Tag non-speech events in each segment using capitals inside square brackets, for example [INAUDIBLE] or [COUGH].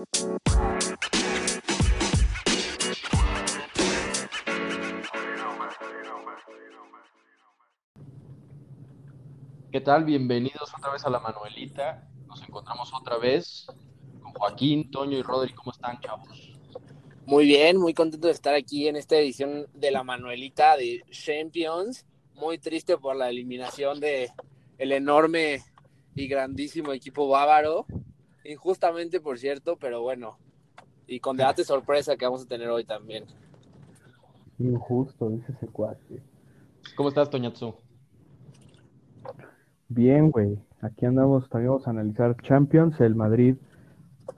¿Qué tal? Bienvenidos otra vez a la Manuelita. Nos encontramos otra vez con Joaquín, Toño y Rodri. ¿Cómo están, chavos? Muy bien, muy contento de estar aquí en esta edición de la Manuelita de Champions. Muy triste por la eliminación de el enorme y grandísimo equipo bávaro. Injustamente, por cierto, pero bueno. Y con debate sorpresa que vamos a tener hoy también. Injusto, dice ese cuate. ¿Cómo estás, Toñatsu? Bien, güey. Aquí andamos, también vamos a analizar Champions. El Madrid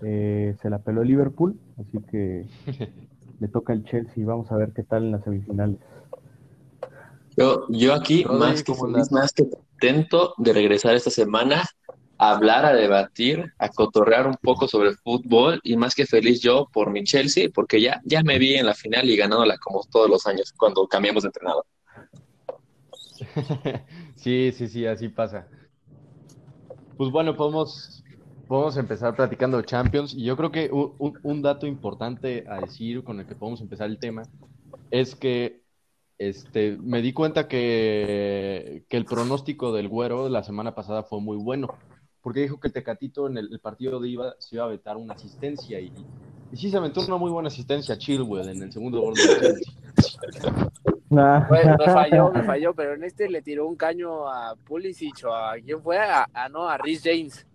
eh, se la peló Liverpool, así que [LAUGHS] le toca el Chelsea. Vamos a ver qué tal en las semifinales. Yo, yo aquí, más que feliz, más que contento de regresar esta semana hablar, a debatir, a cotorrear un poco sobre el fútbol y más que feliz yo por mi Chelsea, porque ya, ya me vi en la final y ganándola como todos los años cuando cambiamos de entrenador. [LAUGHS] Sí, sí, sí, así pasa. Pues bueno, podemos, podemos empezar platicando Champions y yo creo que un, un dato importante a decir con el que podemos empezar el tema es que este, me di cuenta que, que el pronóstico del Güero la semana pasada fue muy bueno, porque dijo que el Tecatito en el, el partido de IVA se iba a vetar una asistencia y, y sí se aventó una muy buena asistencia a Chilwell en el segundo gol de Chelsea. Bueno, me falló, me [LAUGHS] falló, pero en este le tiró un caño a Pulisic o a quién fue, a, a no, a Rhys James.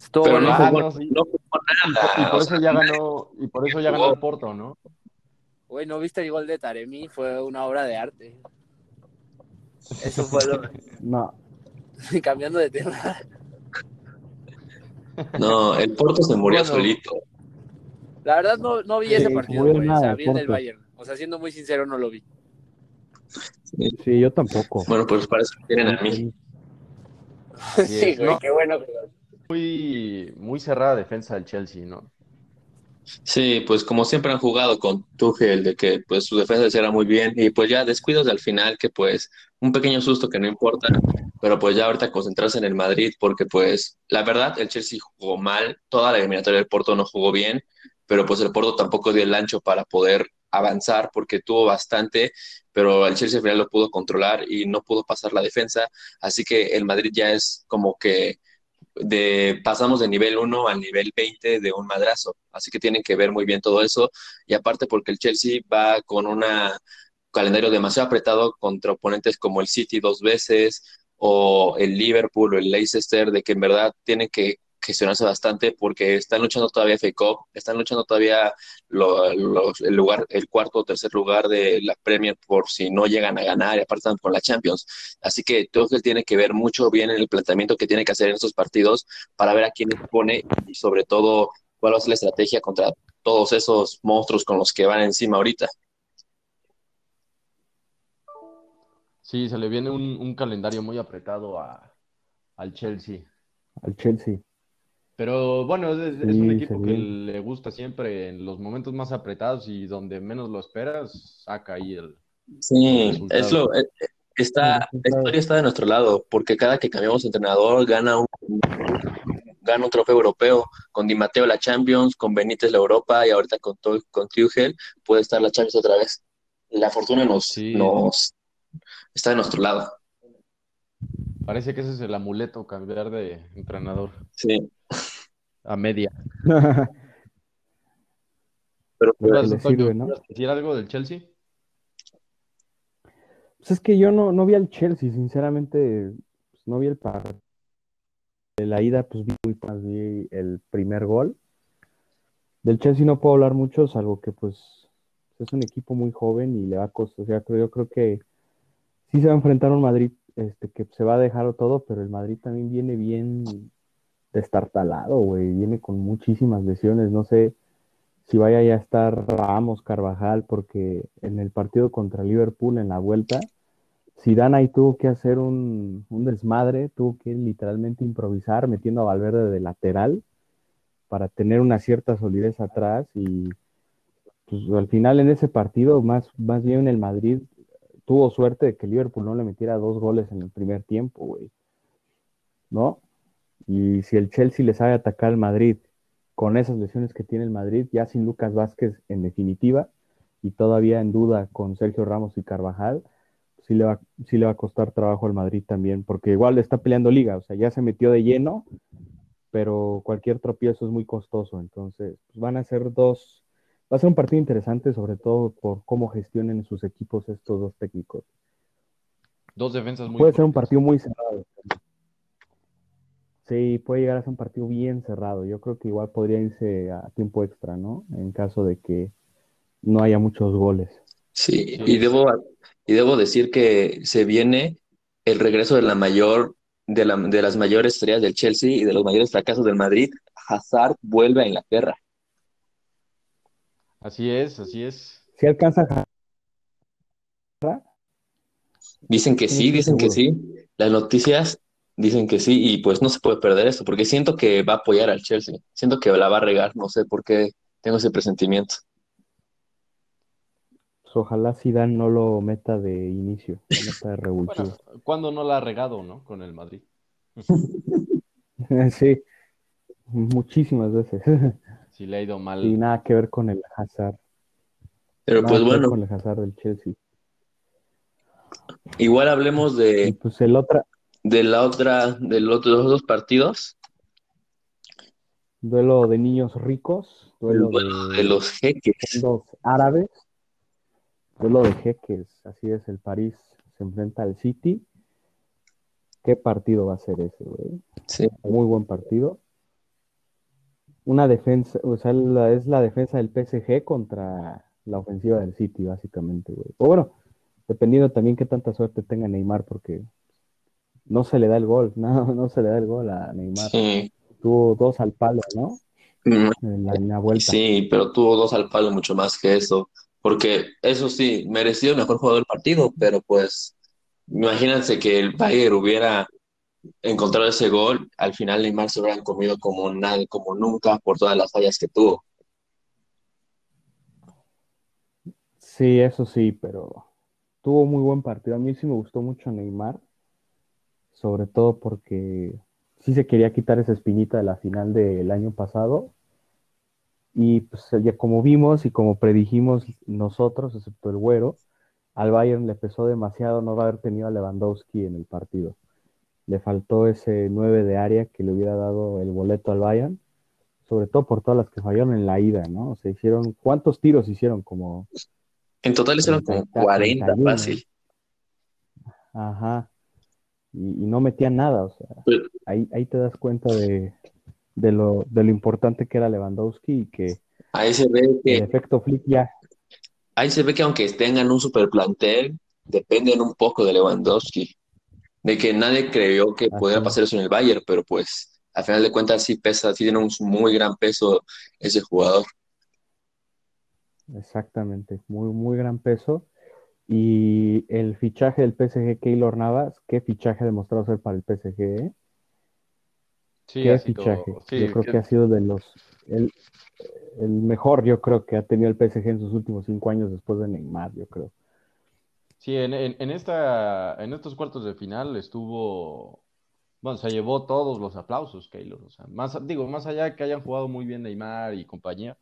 Estuvo Pero no bueno. Ah, jugó, no, sí. no jugó nada. Y por eso sea, ya ganó, y por eso ya ganó el Porto, ¿no? Güey, ¿no viste el gol de Taremi? Fue una obra de arte. Eso fue lo... [LAUGHS] No, Cambiando de tema. No, el Porto se murió Bueno. solito. La verdad no, no vi ese Sí, partido, muy güey. O sea, vi el del. Bayern. O sea, siendo muy sincero, no lo vi. sí, yo tampoco. Bueno, pues para eso tienen a mí. Sí, [LAUGHS] es, güey, ¿no? qué bueno. Muy, muy cerrada defensa del Chelsea, ¿no? Sí, pues como siempre han jugado con Tuchel, de que pues su defensa era muy bien y pues ya descuidos al final que pues un pequeño susto que no importa, pero pues ya ahorita concentrarse en el Madrid porque pues la verdad el Chelsea jugó mal, toda la eliminatoria del Porto no jugó bien, pero pues el Porto tampoco dio el ancho para poder avanzar porque tuvo bastante, pero el Chelsea al final lo pudo controlar y no pudo pasar la defensa, así que el Madrid ya es como que de pasamos de nivel 1 al nivel 20 de un madrazo. Así que tienen que ver muy bien todo eso. Y aparte porque el Chelsea va con un calendario demasiado apretado contra oponentes como el City dos veces o el Liverpool o el Leicester, de que en verdad tienen que gestionarse bastante porque están luchando todavía FA Cup, están luchando todavía lo- el lugar, el cuarto o tercer lugar de la Premier por si no llegan a ganar y aparte están con la Champions. Así que Tuchel tiene que ver mucho bien en el planteamiento que tiene que hacer en estos partidos para ver a quién pone y sobre todo cuál va a ser la estrategia contra todos esos monstruos con los que van encima ahorita. Sí, se le viene un, un calendario muy apretado a, al Chelsea. Al Chelsea. Pero bueno, es, es un Sí, equipo que le gusta siempre en los momentos más apretados y donde menos lo esperas, saca ahí el, Sí, resultado. es lo, está, la historia está de nuestro lado, porque cada que cambiamos de entrenador gana un, gana un trofeo europeo, con Di Matteo la Champions, con Benítez la Europa y ahorita con, con Tuchel puede estar la Champions otra vez. La fortuna nos, Sí. nos está de nuestro lado. Parece que ese es el amuleto, cambiar de entrenador Sí, a media. [LAUGHS] pero ¿Qué pues, le sirve, ¿no? ¿Quieres decir algo del Chelsea? Pues es que yo no, no vi al Chelsea, sinceramente, pues no vi el partido. De la ida, pues vi muy más vi el primer gol. Del Chelsea no puedo hablar mucho, salvo que pues es un equipo muy joven y le va a costar. O sea, creo, yo creo que sí se va a enfrentar un Madrid este, que se va a dejar todo, pero el Madrid también viene bien destartalado, güey. Viene con muchísimas lesiones. No sé si vaya ya a estar Ramos, Carvajal, porque en el partido contra Liverpool en la vuelta, Zidane ahí tuvo que hacer un, un desmadre, tuvo que literalmente improvisar metiendo a Valverde de lateral para tener una cierta solidez atrás y pues, al final en ese partido, más, más bien el Madrid tuvo suerte de que Liverpool no le metiera dos goles en el primer tiempo, güey. ¿No? Y si el Chelsea le sabe atacar al Madrid con esas lesiones que tiene el Madrid, ya sin Lucas Vázquez en definitiva, y todavía en duda con Sergio Ramos y Carvajal, sí le va, sí le va a costar trabajo al Madrid también, porque igual está peleando liga, o sea, ya se metió de lleno, pero cualquier tropiezo es muy costoso, entonces pues, van a ser dos, va a ser un partido interesante, sobre todo por cómo gestionen sus equipos estos dos técnicos. Dos defensas muy Puede ser un partido muy cerrado. Sí, puede llegar a ser un partido bien cerrado. Yo creo que igual podría irse a tiempo extra, ¿no? En caso de que no haya muchos goles. Sí, Sí. y debo, y debo decir que se viene el regreso de la mayor, de la, de las mayores estrellas del Chelsea y de los mayores fracasos del Madrid. Hazard vuelve a Inglaterra. Así es, así es. Si alcanza a Dicen que Sí, dicen que sí. Las noticias dicen que sí, y pues no se puede perder esto, porque siento que va a apoyar al Chelsea. Siento que la va a regar, no sé por qué tengo ese presentimiento. pues, ojalá Zidane no lo meta de inicio, lo meta de revulsivo. Bueno, ¿cuándo no la ha regado, no? Con el Madrid. [LAUGHS] Sí, muchísimas veces. [LAUGHS] Sí le ha ido mal. Y nada que ver con el Hazard. Pero Nada pues que ver bueno, con el Hazard del Chelsea. igual hablemos Y de, pues el otra, de la otra, de los otros dos partidos, duelo de niños ricos, el duelo duelo de de los jeques. fondos árabes, duelo de jeques, así es, el París se enfrenta al City. ¿Qué partido va a ser ese, güey? Sí. Muy buen partido. Una defensa, o sea, la- es la defensa del PSG contra la ofensiva del City, básicamente, güey. O bueno, dependiendo también qué tanta suerte tenga Neymar, porque no se le da el gol, [LAUGHS] no, no se le da el gol a Neymar. Sí, Tuvo dos al palo, ¿no? Mm, En la, en la vuelta. sí, pero tuvo dos al palo mucho más que eso, porque eso sí, mereció el mejor jugador del partido, pero pues imagínense que el Bayern hubiera encontrado ese gol, al final Neymar se hubieran comido como nadie, como nunca por todas las fallas que tuvo. Sí, eso sí, pero tuvo muy buen partido. A mí sí me gustó mucho Neymar, sobre todo porque sí se quería quitar esa espinita de la final del año pasado. Y pues ya como vimos y como predijimos nosotros, excepto el güero, al Bayern le pesó demasiado no haber tenido a Lewandowski en el partido. Le faltó ese 9 de área que le hubiera dado el boleto al Bayern, sobre todo por todas las que fallaron en la ida, ¿no? O sea, hicieron, ¿cuántos tiros hicieron? Como En total hicieron como 30, 40 31. fácil. Ajá. Y, y no metían nada, o sea, Pero- ahí, ahí te das cuenta de, de lo, de lo importante que era Lewandowski y que Ahí se ve el que, efecto Flick ya, ahí se ve que aunque tengan un super plantel, dependen un poco de Lewandowski. De que nadie creyó que Así pudiera pasar eso en el Bayern, pero pues al final de cuentas sí pesa, sí tiene un muy gran peso ese jugador. exactamente, muy, muy gran peso. Y el fichaje del PSG, Keylor Navas, qué fichaje ha demostrado ser para el PSG, ¿eh? Sí, Qué fichaje. sí, Yo creo que- que ha sido de los, el, el mejor, yo creo que ha tenido el PSG en sus últimos cinco años después de Neymar, yo creo. Sí, en, en, en esta, en estos cuartos de final estuvo, bueno, se llevó todos los aplausos, Keylor. O sea, más, digo, más allá de que hayan jugado muy bien Neymar y compañía,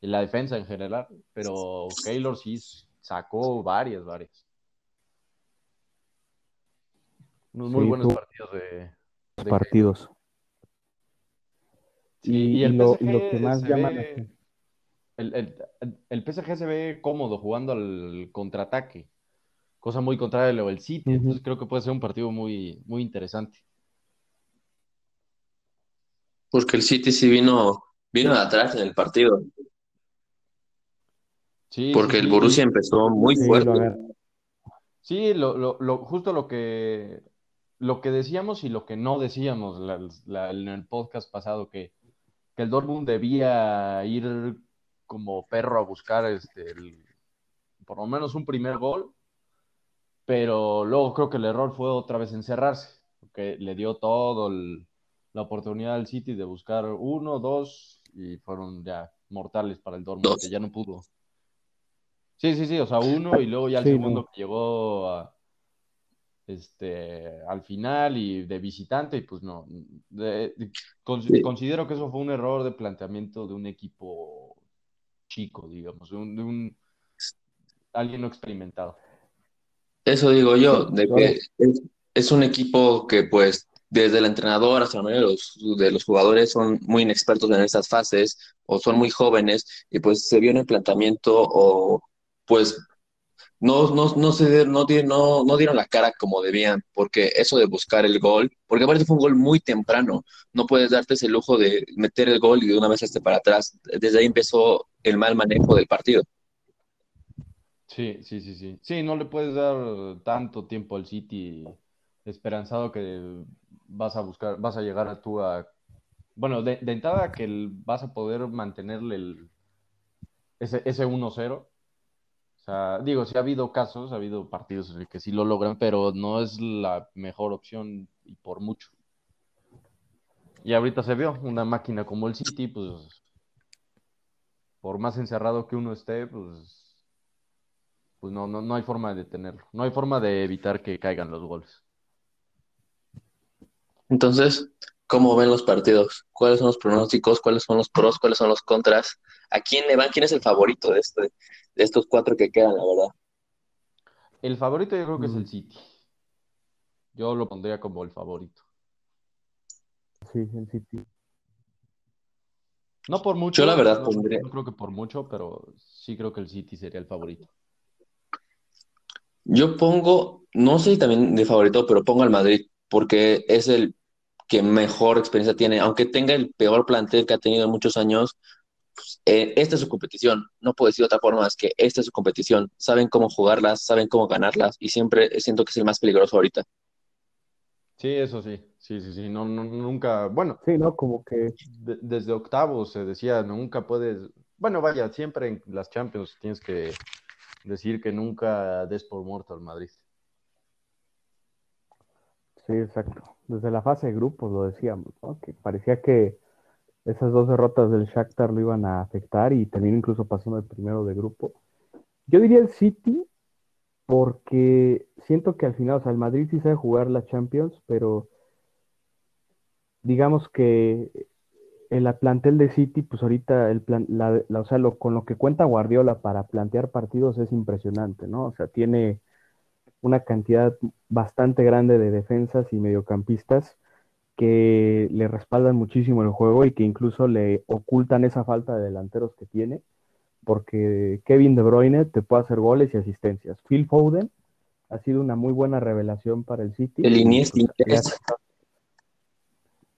y la defensa en general, pero Keylor sí sacó varias, varias. Unos muy Sí, buenos partidos de, de Keylor. partidos. Sí, Y, y el lo, PSG y lo que más llama ve- El, el, el PSG se ve cómodo jugando al contraataque, cosa muy contraria a lo del City, entonces creo que puede ser un partido muy, muy interesante. Porque el City sí vino, vino de atrás en el partido. Sí, Porque sí, el Borussia empezó muy fuerte. Sí, lo, lo, lo- justo lo que, lo que decíamos y lo que no decíamos la- la- en el podcast pasado, que, que el Dortmund debía ir como perro a buscar este, el- por lo menos un primer gol, pero luego creo que el error fue otra vez encerrarse, porque le dio todo el- la oportunidad al City de buscar uno, dos, y fueron ya mortales para el Dortmund, Dos. que ya no pudo. Sí, sí, sí, o sea, uno y luego ya el Sí, segundo no. que llegó a, este, al final y de visitante, y pues no. de- de- con- Sí. Considero que eso fue un error de planteamiento de un equipo chico, digamos, de un, de un- alguien no experimentado. Eso digo yo, de que es, es un equipo que pues desde el entrenador hasta la mayoría de los, de los jugadores son muy inexpertos en estas fases o son muy jóvenes y pues se vio en el planteamiento o pues no, no, no, se, no, no, no dieron la cara como debían, porque eso de buscar el gol, porque aparte fue un gol muy temprano, no puedes darte ese lujo de meter el gol y de una vez este para atrás. Desde ahí empezó el mal manejo del partido. Sí, sí, sí, sí. Sí, no le puedes dar tanto tiempo al City esperanzado que vas a buscar, vas a llegar a tú a... Bueno, de, de entrada que el- vas a poder mantenerle el, ese, ese 1-0. O sea, digo, sí ha habido casos, ha habido partidos en el que sí lo logran, pero no es la mejor opción y por mucho. Y ahorita se vio una máquina como el City, pues por más encerrado que uno esté, pues pues no, no, no hay forma de detenerlo. No hay forma de evitar que caigan los goles. Entonces, ¿cómo ven los partidos? ¿Cuáles son los pronósticos? ¿Cuáles son los pros? ¿Cuáles son los contras? ¿A quién le van? ¿Quién es el favorito de, este, de estos cuatro que quedan, la verdad? El favorito yo creo que es el City. Yo lo pondría como el favorito. Sí, el City. No por mucho. Yo la verdad no, pondría- no creo que por mucho, pero sí creo que el City sería el favorito. Yo pongo, no sé si también de favorito, pero pongo al Madrid, porque es el que mejor experiencia tiene, aunque tenga el peor plantel que ha tenido en muchos años, pues, eh, esta es su competición, no puedo decir de otra forma más que esta es su competición, saben cómo jugarlas, saben cómo ganarlas, y siempre siento que es el más peligroso ahorita. Sí, eso sí. Sí, sí, sí. No, no, nunca. Bueno, Sí, ¿no? Como que de- desde octavos se decía, nunca puedes. Bueno, vaya, siempre en las Champions tienes que decir que nunca des por muerto al Madrid. Sí, exacto. Desde la fase de grupos lo decíamos, ¿no? Que parecía que esas dos derrotas del Shakhtar lo iban a afectar y terminó incluso pasando el primero de grupo. Yo diría el City porque siento que al final, o sea, el Madrid sí sabe jugar la Champions, pero digamos que el plantel de City, pues ahorita el plan, la, la- o sea, lo, con lo que cuenta Guardiola para plantear partidos es impresionante, ¿no? O sea, tiene una cantidad bastante grande de defensas y mediocampistas que le respaldan muchísimo el juego y que incluso le ocultan esa falta de delanteros que tiene, porque Kevin De Bruyne te puede hacer goles y asistencias. Phil Foden ha sido una muy buena revelación para el City. El Iniesta Pues, inglés,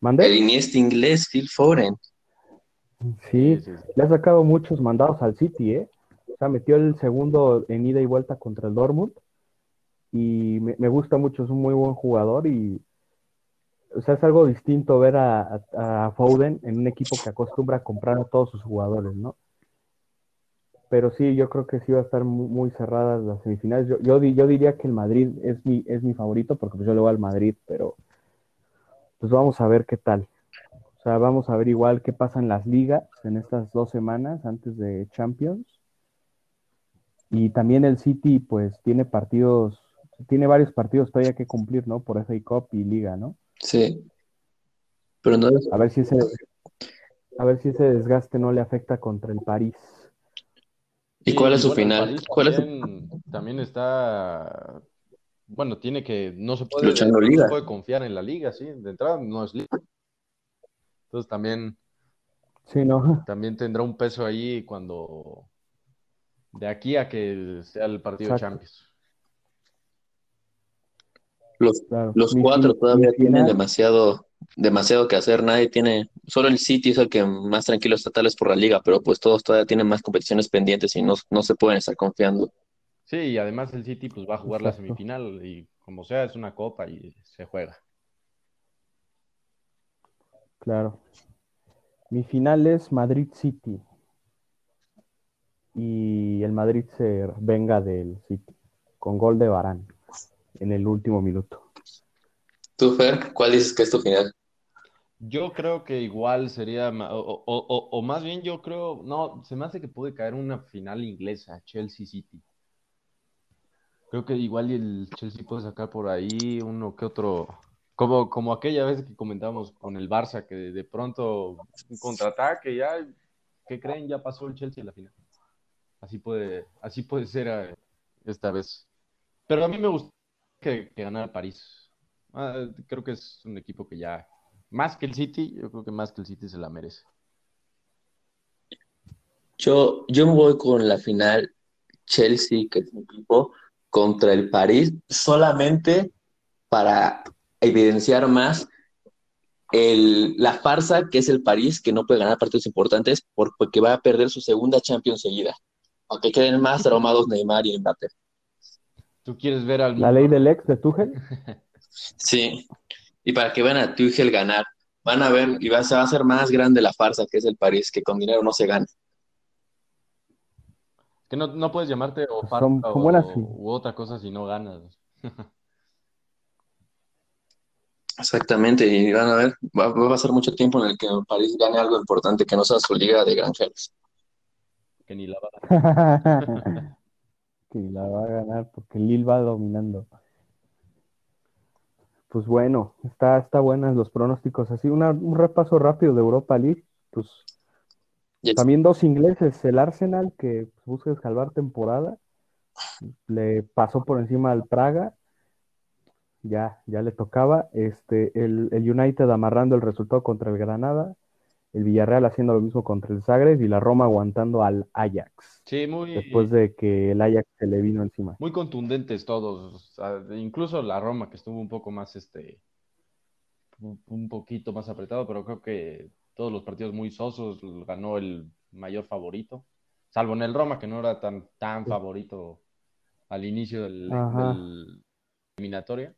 ¿Mandé? el Iniesta inglés, Phil Foden. Sí, le ha sacado muchos mandados al City, ¿eh? O sea, metió el segundo en ida y vuelta contra el Dortmund y me, me gusta mucho, es un muy buen jugador y, o sea, es algo distinto ver a, a- a Foden en un equipo que acostumbra a comprar a todos sus jugadores, ¿no? Pero sí, yo creo que sí va a estar muy, muy cerradas las semifinales. Yo, yo, yo diría que el Madrid es mi, es mi favorito porque pues yo le voy al Madrid, pero pues vamos a ver qué tal. O sea, vamos a ver igual qué pasa en las ligas en estas dos semanas antes de Champions. Y también el City, pues, tiene partidos, tiene varios partidos todavía que cumplir, ¿no? Por FA Cup y Liga, ¿no? Sí. Pero no, A ver si ese, a ver si ese desgaste no le afecta contra el París. ¿y cuál es su bueno, final? ¿Cuál es su- también está, bueno, tiene que, no se puede, Luchando no se liga. puede confiar en la liga, sí, de entrada no es liga. Entonces también, Sí, ¿no? [LAUGHS] también tendrá un peso ahí cuando, de aquí a que sea el partido de. Champions. Los, Claro. los cuatro todavía tienen demasiado, demasiado que hacer. Nadie tiene, solo el City es el que más tranquilo está tal vez por la liga, pero pues todos todavía tienen más competiciones pendientes y no, no se pueden estar confiando. Sí, y además el City pues va a jugar la semifinal y como sea es una copa y se juega. Claro. Mi final es Madrid City. Y el Madrid se venga del City con gol de Varane en el último minuto. ¿Tú, Fer, cuál dices que es tu final? Yo creo que igual sería, o, o- o- o más bien yo creo, no, se me hace que puede caer una final inglesa, Chelsea City. Creo que igual el Chelsea puede sacar por ahí uno que otro, como, como aquella vez que comentábamos con el Barça, que de, de pronto un contraataque, ya, ¿qué creen? Ya pasó el Chelsea en la final. Así puede, así puede ser eh, esta vez. Pero a mí me gusta que, que ganara París. Ah, creo que es un equipo que ya, más que el City, yo creo que más que el City se la merece. Yo, yo me voy con la final Chelsea, que es mi equipo, contra el París, solamente para evidenciar más el, la farsa que es el París, que no puede ganar partidos importantes por- porque va a perder su segunda Champions seguida. Aunque queden más traumados Neymar y Mbappé. ¿Tú quieres ver al La ley del ex de Tuchel. [LAUGHS] Sí, y para que vean a Tuchel ganar, van a ver y va, se va a hacer más grande la farsa que es el París, que con dinero no se gana. Que no, no puedes llamarte o Pues farsa son- son o- sí. u otra cosa si no ganas. Exactamente, y van a ver, va, va a pasar mucho tiempo en el que el París gane algo importante que no sea su liga de granjeros. Que ni la va a dar. [LAUGHS] que la va a ganar porque Lille va dominando. Pues bueno, está, está buenas los pronósticos. Así una- un repaso rápido de Europa League. Pues También dos ingleses, el Arsenal que busca escalvar temporada, le pasó por encima al Praga, ya, ya le tocaba. Este, el, el United amarrando el resultado contra el Granada, el Villarreal haciendo lo mismo contra el Zagreb y la Roma aguantando al Ajax, Sí, muy, después de que el Ajax se le vino encima. muy contundentes todos. o sea, incluso la Roma, que estuvo un poco más, este, un un poquito más apretado, pero creo que todos los partidos muy sosos ganó el mayor favorito. Salvo en el Roma, que no era tan, tan favorito al inicio del, del eliminatoria.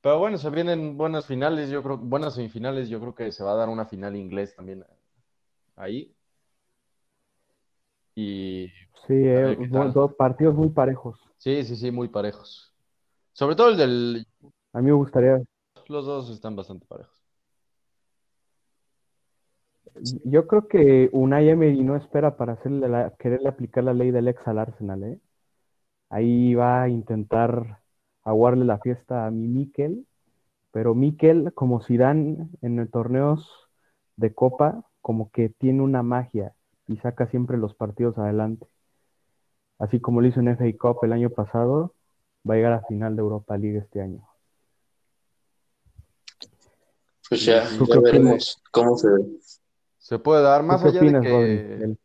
Pero bueno, se vienen buenas finales, yo creo, buenas semifinales, yo creo que se va a dar una final inglés también ahí. Y Sí, eh, dos partidos muy parejos. sí, sí, sí, muy parejos. Sobre todo el del, A mí me gustaría, los dos están bastante parejos. Yo creo que Unai Emery no espera para hacerle la- quererle aplicar la ley del ex al Arsenal, ¿eh? Ahí va a intentar aguarle la fiesta a mi Mikel, pero Mikel, como Zidane en el torneos de Copa, como que tiene una magia y saca siempre los partidos adelante. Así como lo hizo en FA Cup el año pasado, va a llegar a final de Europa League este año. Pues ya, ¿Tú ya veremos cómo se ve. Se puede dar, ¿Tú más allá de que,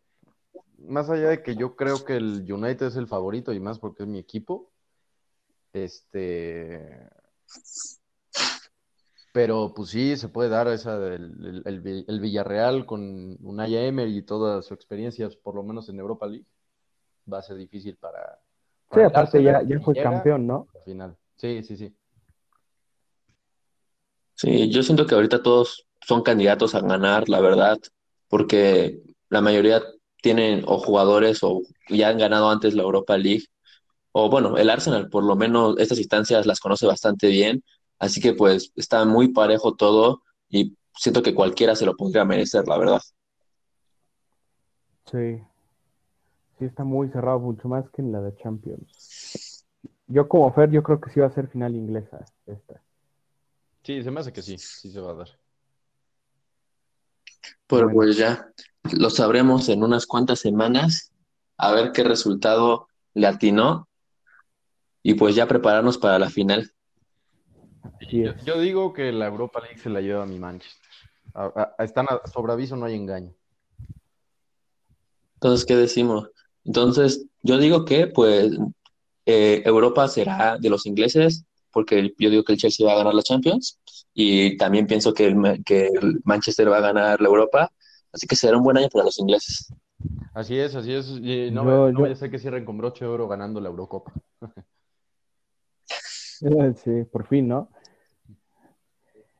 más allá de que yo creo que el United es el favorito y más porque es mi equipo, este, pero pues sí, se puede dar esa del el, el Vi- el Villarreal con Unai Emery y toda su experiencia, por lo menos en Europa League, va a ser difícil para, Sí, para el aparte ya, ya fue campeón, ¿no? al final. Sí, sí, sí. Sí, yo siento que ahorita todos son candidatos a ganar, la verdad, porque la mayoría tienen o jugadores o ya han ganado antes la Europa League, o bueno, el Arsenal por lo menos estas instancias las conoce bastante bien, así que pues está muy parejo todo y siento que cualquiera se lo podría merecer, la verdad. Sí. Sí, está muy cerrado, mucho más que en la de Champions. Yo como Fer, yo creo que sí va a ser final inglesa esta. Sí, se me hace que sí, sí se va a dar. Pero Bueno. pues ya lo sabremos en unas cuantas semanas, a ver qué resultado le atinó y pues ya prepararnos para la final. Yo, digo que la Europa League se la lleva a mi Manchester. A- a- están a, sobre aviso, no hay engaño. Entonces, ¿qué decimos? Entonces, yo digo que pues eh, Europa será de los ingleses, porque el- yo digo que el Chelsea va a ganar la Champions y también pienso que el, que el Manchester va a ganar la Europa, así que será un buen año para los ingleses. Así es, así es. Y no, Yo- vaya- no yo- vaya a ser que cierren con broche de oro ganando la Eurocopa. [LAUGHS] Sí, por fin, ¿no?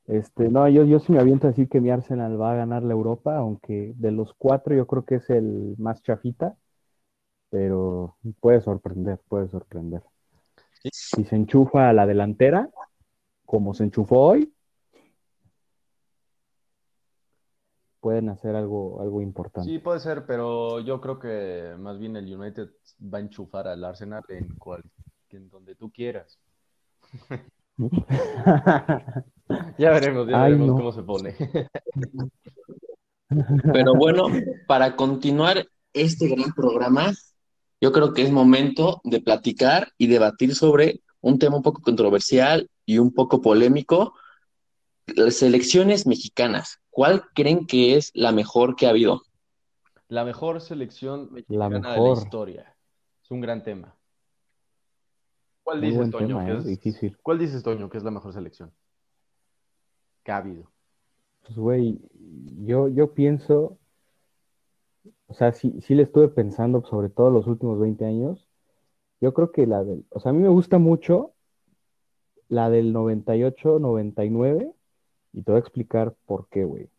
Este, no, yo, yo sí me aviento a decir que mi Arsenal va a ganar la Europa, aunque de los cuatro yo creo que es el más chafita, pero puede sorprender, puede sorprender. Sí. Si se enchufa a la delantera, como se enchufó hoy, pueden hacer algo, algo importante. Sí, puede ser, pero yo creo que más bien el United va a enchufar al Arsenal en cual tú quieras. [LAUGHS] ya veremos, ya veremos cómo se pone. Pero [LAUGHS] bueno, para continuar este gran programa, yo creo que es momento de platicar y debatir sobre un tema un poco controversial y un poco polémico. Las selecciones mexicanas, ¿cuál creen que es la mejor que ha habido? La mejor selección mexicana de la historia. Es un gran tema. ¿Cuál dices, Toño? que ¿eh? es... Difícil. ¿Cuál dices, Toño, que es la mejor selección que ha habido? Pues, güey, yo, yo pienso, o sea, sí, sí le estuve pensando sobre todo los últimos 20 años. Yo creo que la del, o sea, a mí me gusta mucho la del 98, 99, y te voy a explicar por qué, güey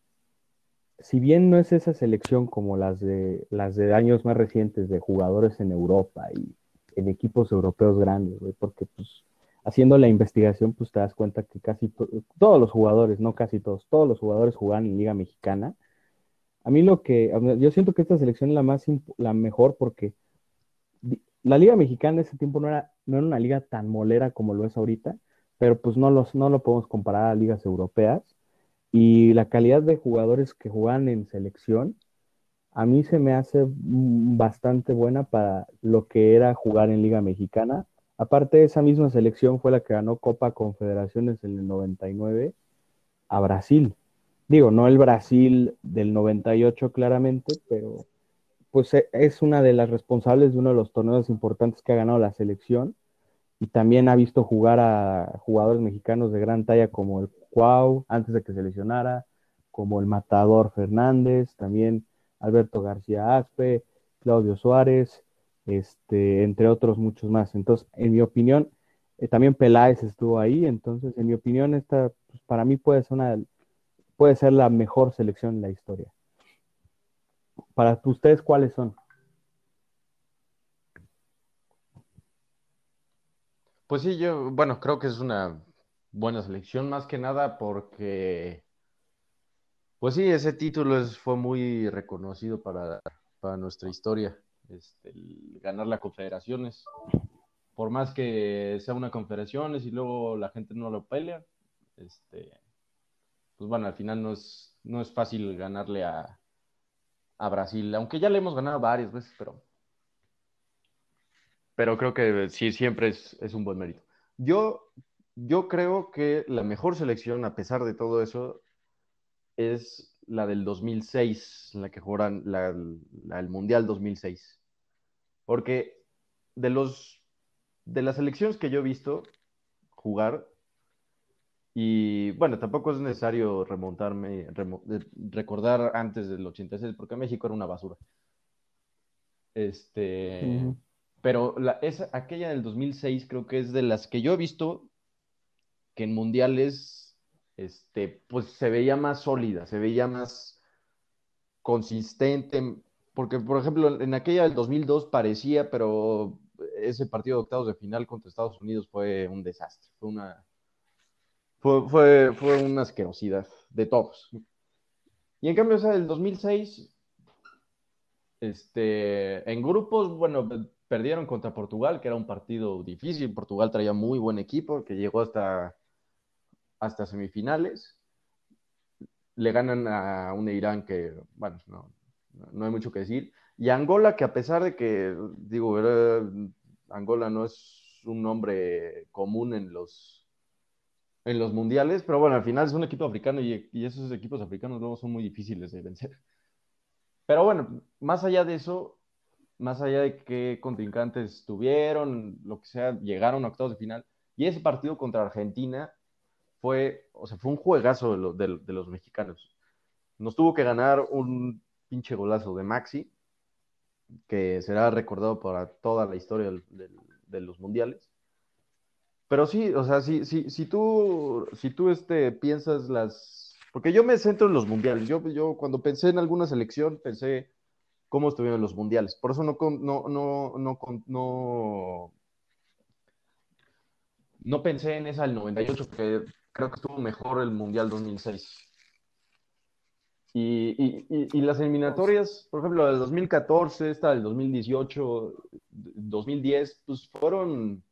si bien no es esa selección como las de las de años más recientes de jugadores en Europa y en equipos europeos grandes, porque pues haciendo la investigación pues te das cuenta que casi todos los jugadores, no casi todos, todos los jugadores jugaban en Liga Mexicana. A mí lo que yo siento que esta selección es la más la mejor porque la Liga Mexicana en ese tiempo no era no era una liga tan molera como lo es ahorita, pero pues no los no lo podemos comparar a ligas europeas y la calidad de jugadores que juegan en selección, a mí se me hace bastante buena para lo que era jugar en Liga Mexicana. Aparte, esa misma selección fue la que ganó Copa Confederaciones en el 99 a Brasil. Digo, no el Brasil del 98 claramente, pero pues e, es una de las responsables de uno de los torneos importantes que ha ganado la selección y también ha visto jugar a jugadores mexicanos de gran talla como el Cuau antes de que se lesionara, como el Matador Fernández, también Alberto García Aspe, Claudio Suárez, este, entre otros muchos más. Entonces, en mi opinión, eh, también Peláez estuvo ahí, entonces, en mi opinión, esta pues, para mí puede ser una, puede ser la mejor selección en la historia. Para ustedes, ¿cuáles son? Pues sí, yo, bueno, creo que es una buena selección, más que nada porque, pues sí, ese título fue muy reconocido para, nuestra historia, este, ganar la Confederaciones. Por más que sea una Confederaciones y luego la gente no lo pelea, este, pues bueno, al final no es, no es fácil ganarle a, a Brasil, aunque ya le hemos ganado varias veces, pero pero creo que sí, siempre es, un buen mérito. Yo, yo creo que la mejor selección, a pesar de todo eso, es la del 2006, la que jugaron la, el Mundial 2006. Porque de, los, de las selecciones que yo he visto jugar, y bueno, tampoco es necesario remontarme, recordar antes del 86, porque México era una basura. Este. Pero esa, aquella del 2006 creo que es de las que yo he visto que en mundiales, este, pues se veía más sólida, se veía más consistente, porque por ejemplo en aquella del 2002 parecía, pero ese partido de octavos de final contra Estados Unidos fue un desastre, fue una, fue, fue, fue una asquerosidad de todos. Y en cambio esa del 2006, este, en grupos, bueno, perdieron contra Portugal, que era un partido difícil. Portugal traía muy buen equipo, que llegó hasta, hasta semifinales. Le ganan a un Irán que, bueno, no, no hay mucho que decir. Y Angola, que a pesar de que, digo, Angola no es un nombre común en los, en los mundiales, pero bueno, al final es un equipo africano y, y esos equipos africanos luego son muy difíciles de vencer. Pero bueno, más allá de eso, más allá de qué contrincantes tuvieron, lo que sea, llegaron a octavos de final. Y ese partido contra Argentina fue, o sea, fue un juegazo de, los mexicanos. Nos tuvo que ganar un pinche golazo de Maxi, que será recordado para toda la historia de los mundiales. Pero sí, o sea, si, si, si tú, si tú este, piensas las... Porque yo me centro en los mundiales. Yo, yo cuando pensé en alguna selección, pensé cómo estuvieron los mundiales. Por eso no, no, no, no, no, no pensé en esa del 98, que creo que estuvo mejor el Mundial 2006. Y, y, y, las eliminatorias, por ejemplo, del 2014, esta del 2018, 2010, pues fueron,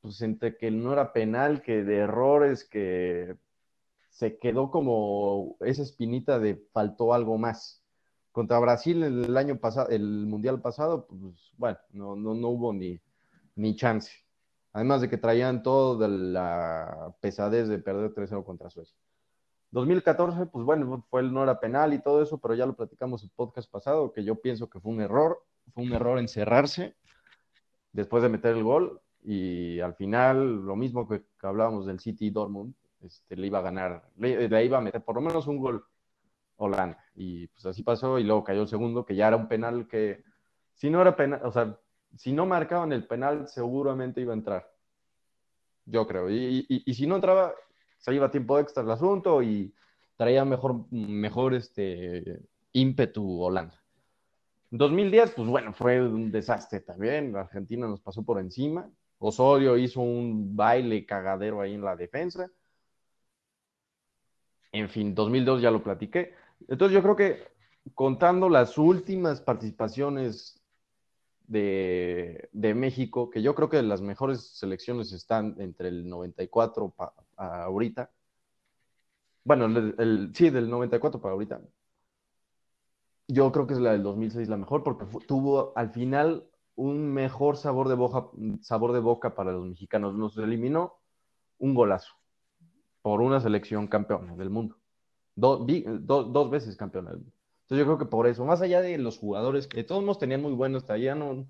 pues entre que no era penal, que de errores, que se quedó como esa espinita de faltó algo más. Contra Brasil el año pasado, el mundial pasado, pues bueno, no, no, no hubo ni, ni chance. Además de que traían todo de la pesadez de perder 3-0 contra Suecia. 2014, pues bueno, fue el no era penal y todo eso, pero ya lo platicamos en el podcast pasado, que yo pienso que fue un error, fue un error encerrarse después de meter el gol y al final lo mismo que, hablábamos del City Dortmund, este, le iba a ganar, le, iba a meter por lo menos un gol Holanda. Y pues así pasó y luego cayó el segundo, que ya era un penal que, si no era penal, o sea, si no marcaban el penal, seguramente iba a entrar. Yo creo. Y, y, si no entraba, se iba tiempo extra el asunto y traía mejor, mejor este, ímpetu Holanda. 2010, pues bueno, fue un desastre también. Argentina nos pasó por encima. Osorio hizo un baile cagadero ahí en la defensa. En fin, 2002 ya lo platiqué. Entonces yo creo que contando las últimas participaciones de, México, que yo creo que las mejores selecciones están entre el 94 para ahorita. Bueno, el, sí, del 94 para ahorita. Yo creo que es la del 2006 la mejor porque tuvo al final un mejor sabor de, boca, sabor de boca para los mexicanos. Nos eliminó un golazo por una selección campeona del mundo. Dos veces campeona del mundo. Entonces yo creo que por eso, más allá de los jugadores que todos nos tenían muy buenos, traían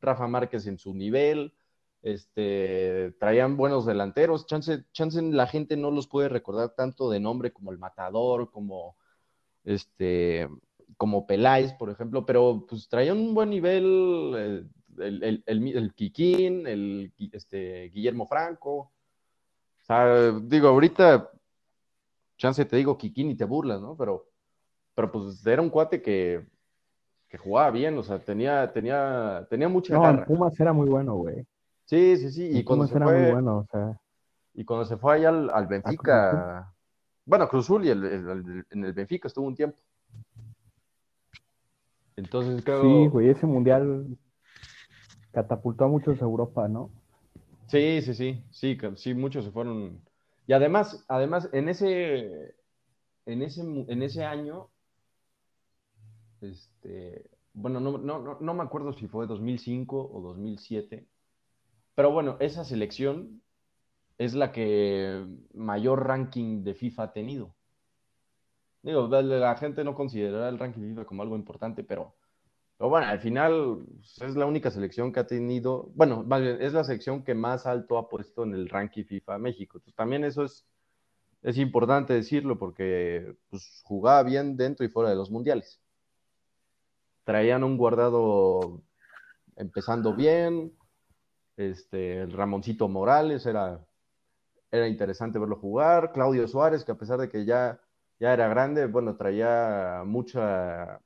Rafa Márquez en su nivel, este, traían buenos delanteros, chance, chance la gente no los puede recordar tanto de nombre como el Matador, como este, como Peláez, por ejemplo, pero pues traían un buen nivel, eh, el, el, el, el el este, Guillermo Franco, digo, ahorita, chance te digo Kikín y te burlas, ¿no? Pero, pero pues era un cuate que, que jugaba bien, o sea, tenía, tenía, tenía mucha no, garra. Pumas era muy bueno, güey. Sí, sí, sí. Y cuando se era fue, muy bueno, o sea. Y cuando se fue allá al, al Benfica, bueno, Cruzul y el, en el Benfica estuvo un tiempo. Entonces creo. Sí, güey, ese mundial catapultó a muchos a Europa, ¿no? Sí, sí, sí, sí, sí, muchos se fueron. Y además, además, en ese, en ese, en ese año, este, bueno, no, no, no me acuerdo si fue 2005 o 2007, pero bueno, esa selección es la que mayor ranking de FIFA ha tenido. Digo, la gente no considerará el ranking de FIFA como algo importante, pero pero bueno, al final pues, es la única selección que ha tenido, bueno, es la selección que más alto ha puesto en el ranking FIFA México. Entonces también eso es, es importante decirlo porque pues, jugaba bien dentro y fuera de los mundiales. Traían un guardado empezando bien, este, Ramoncito Morales era, era interesante verlo jugar, Claudio Suárez, que a pesar de que ya, ya era grande, bueno, traía mucha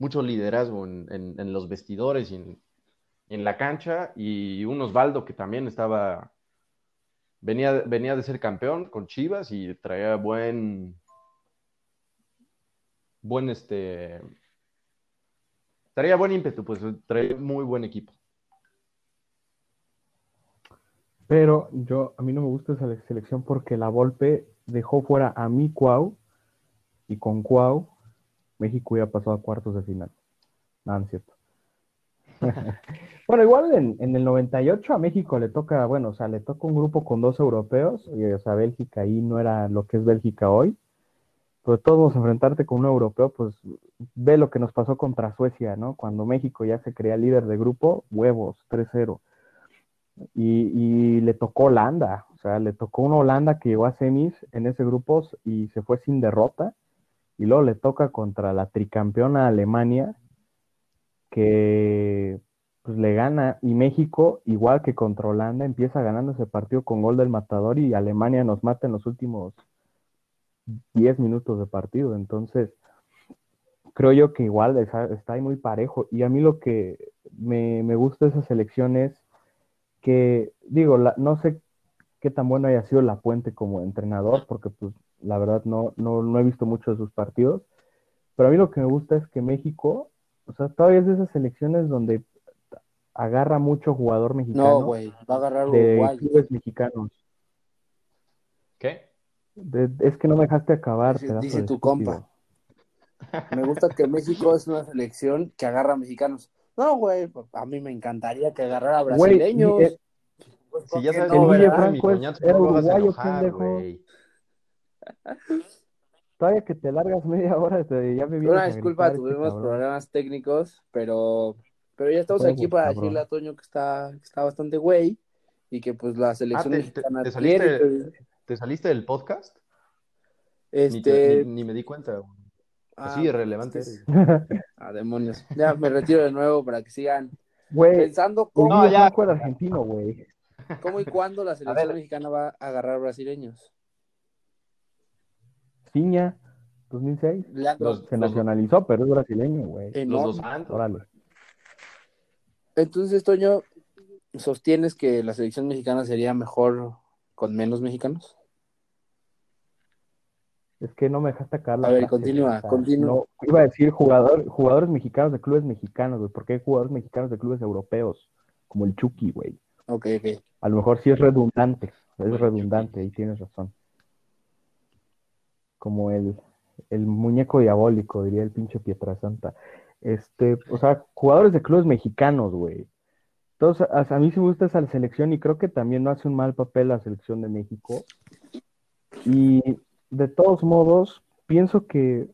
mucho liderazgo en, los vestidores y en, la cancha, y un Osvaldo que también estaba, venía, venía de ser campeón con Chivas y traía buen, buen este, traía buen ímpetu, pues traía muy buen equipo. Pero yo, a mí no me gusta esa selección porque la Volpe dejó fuera a mi Cuau y con Cuau México ya pasó a cuartos de final. No, no es cierto. [LAUGHS] bueno, igual en, el 98 a México le toca, bueno, o sea, le toca un grupo con dos europeos, y, o sea, Bélgica ahí no era lo que es Bélgica hoy. Pero todos enfrentarte con un europeo, pues ve lo que nos pasó contra Suecia, ¿no? Cuando México ya se creía líder de grupo, huevos, 3-0. Y, y, le tocó Holanda, o sea, le tocó una Holanda que llegó a semis en ese grupo y se fue sin derrota y luego le toca contra la tricampeona Alemania, que pues le gana, y México, igual que contra Holanda, empieza ganando ese partido con gol del matador y Alemania nos mata en los últimos 10 minutos de partido. Entonces, creo yo que igual está, ahí muy parejo. Y a mí lo que me, gusta de esa selección es que, digo, no sé qué tan bueno haya sido la puente como entrenador, porque pues la verdad no, no, he visto mucho de sus partidos, pero a mí lo que me gusta es que México, o sea, todavía es de esas selecciones donde agarra mucho jugador mexicano No, güey, va a agarrar de Uruguay. clubes mexicanos. ¿Qué? De- es que no me dejaste acabar, Dice- dice de tu estúpido. compa. [LAUGHS] Me gusta que México es una selección que agarra mexicanos. No, güey, a mí me encantaría que agarrara Güey, brasileños. y, eh, Pues, Si ¿por ya sabes no, el Guille verdad? Franco es- coñazo, era no uruguayo, pendejo. Todavía que te largas media hora, te- ya me vienes Una a disculpa, gritar, este tuvimos cabrón. problemas técnicos, pero, pero ya estamos aquí para cabrón. decirle a Toño que está, que está bastante güey y que pues la selección Ah, ¿te- te- mexicana te saliste? tiene- ¿Te saliste del podcast? Ni, Este, te- ni- ni me di cuenta. güey. ah, Así de relevante. es- eres. [LAUGHS] Ah, demonios. Ya me retiro de nuevo para que sigan Güey, pensando cómo, No, Guille ya. Franco era argentino, güey. cómo y cuándo la selección mexicana va a agarrar brasileños. Ciña, 2006. Leandro, Los- Se nacionalizó, pero es brasileño, güey. Los enorme. dos Santos. Órale. Entonces, Toño, ¿sostienes que la selección mexicana sería mejor con menos mexicanos? Es que no me dejaste acabar la A ver, continúa, continúa. no, iba a decir jugador, jugadores mexicanos de clubes mexicanos, güey, porque hay jugadores mexicanos de clubes europeos, como el Chucky, güey. Ok, ok. A lo mejor sí es redundante, es redundante, y tienes razón. Como el, el muñeco diabólico, diría el pinche Pietrasanta. Este, o sea, jugadores de clubes mexicanos, güey. Entonces, a, a mí sí me gusta esa selección y creo que también no hace un mal papel la selección de México. Y de todos modos, pienso que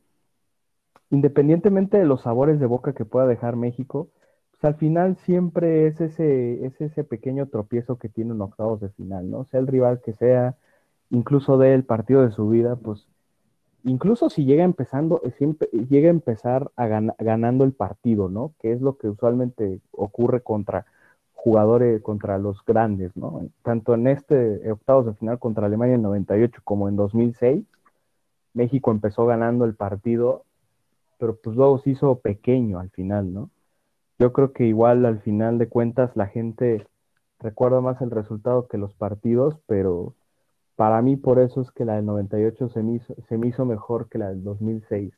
independientemente de los sabores de boca que pueda dejar México, pues al final siempre es ese, es ese pequeño tropiezo que tiene un octavos de final, ¿no? Sea el rival que sea, incluso de el partido de su vida, pues incluso si llega empezando, eh, siempre llega a empezar a gan- ganando el partido, ¿no? Que es lo que usualmente ocurre contra jugadores, contra los grandes, ¿no? Tanto en este octavos de final contra Alemania en 98 como en 2006, México empezó ganando el partido, pero pues luego se hizo pequeño al final, ¿no? Yo creo que igual al final de cuentas la gente recuerda más el resultado que los partidos, pero para mí por eso es que la del 98 se me hizo, se me hizo mejor que la del 2006.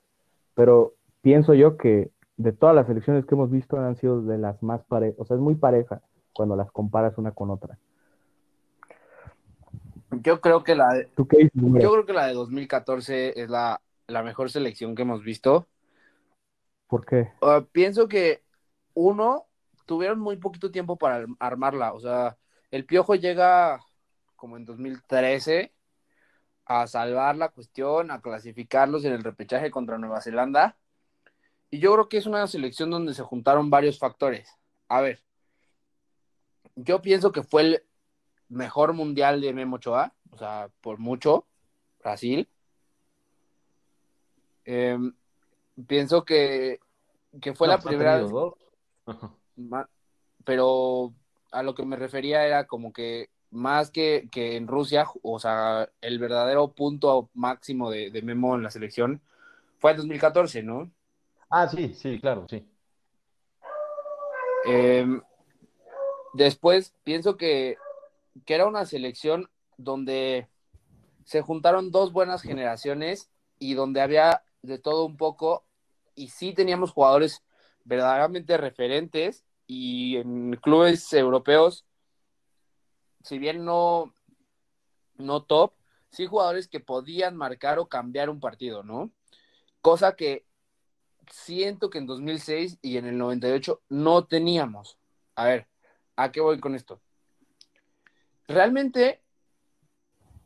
Pero pienso yo que de todas las elecciones que hemos visto han sido de las más parejas, o sea, es muy pareja cuando las comparas una con otra. Yo creo que la de, ¿Tú qué dices, güey? yo creo que la de 2014 es la, la mejor selección que hemos visto. ¿Por qué? Uh, pienso que uno tuvieron muy poquito tiempo para ar- armarla. O sea, el Piojo llega como en 2013 a salvar la cuestión, a clasificarlos en el repechaje contra Nueva Zelanda. Y yo creo que es una selección donde se juntaron varios factores. A ver, yo pienso que fue el mejor mundial de Memo Ochoa, o sea, por mucho, Brasil. Em, pienso que, que fue No, la pues, primera vez, pero a lo que me refería era como que más que, que en Rusia, o sea, el verdadero punto máximo de, de Memo en la selección fue el 2014, ¿no? Ah, sí, sí, claro, sí. Em, después pienso que, que era una selección donde se juntaron dos buenas generaciones y donde había de todo un poco y sí teníamos jugadores verdaderamente referentes y en clubes europeos, si bien no, no top, sí jugadores que podían marcar o cambiar un partido, ¿no? Cosa que siento que en 2006 y en el 98 no teníamos. A ver, ¿a qué voy con esto? Realmente,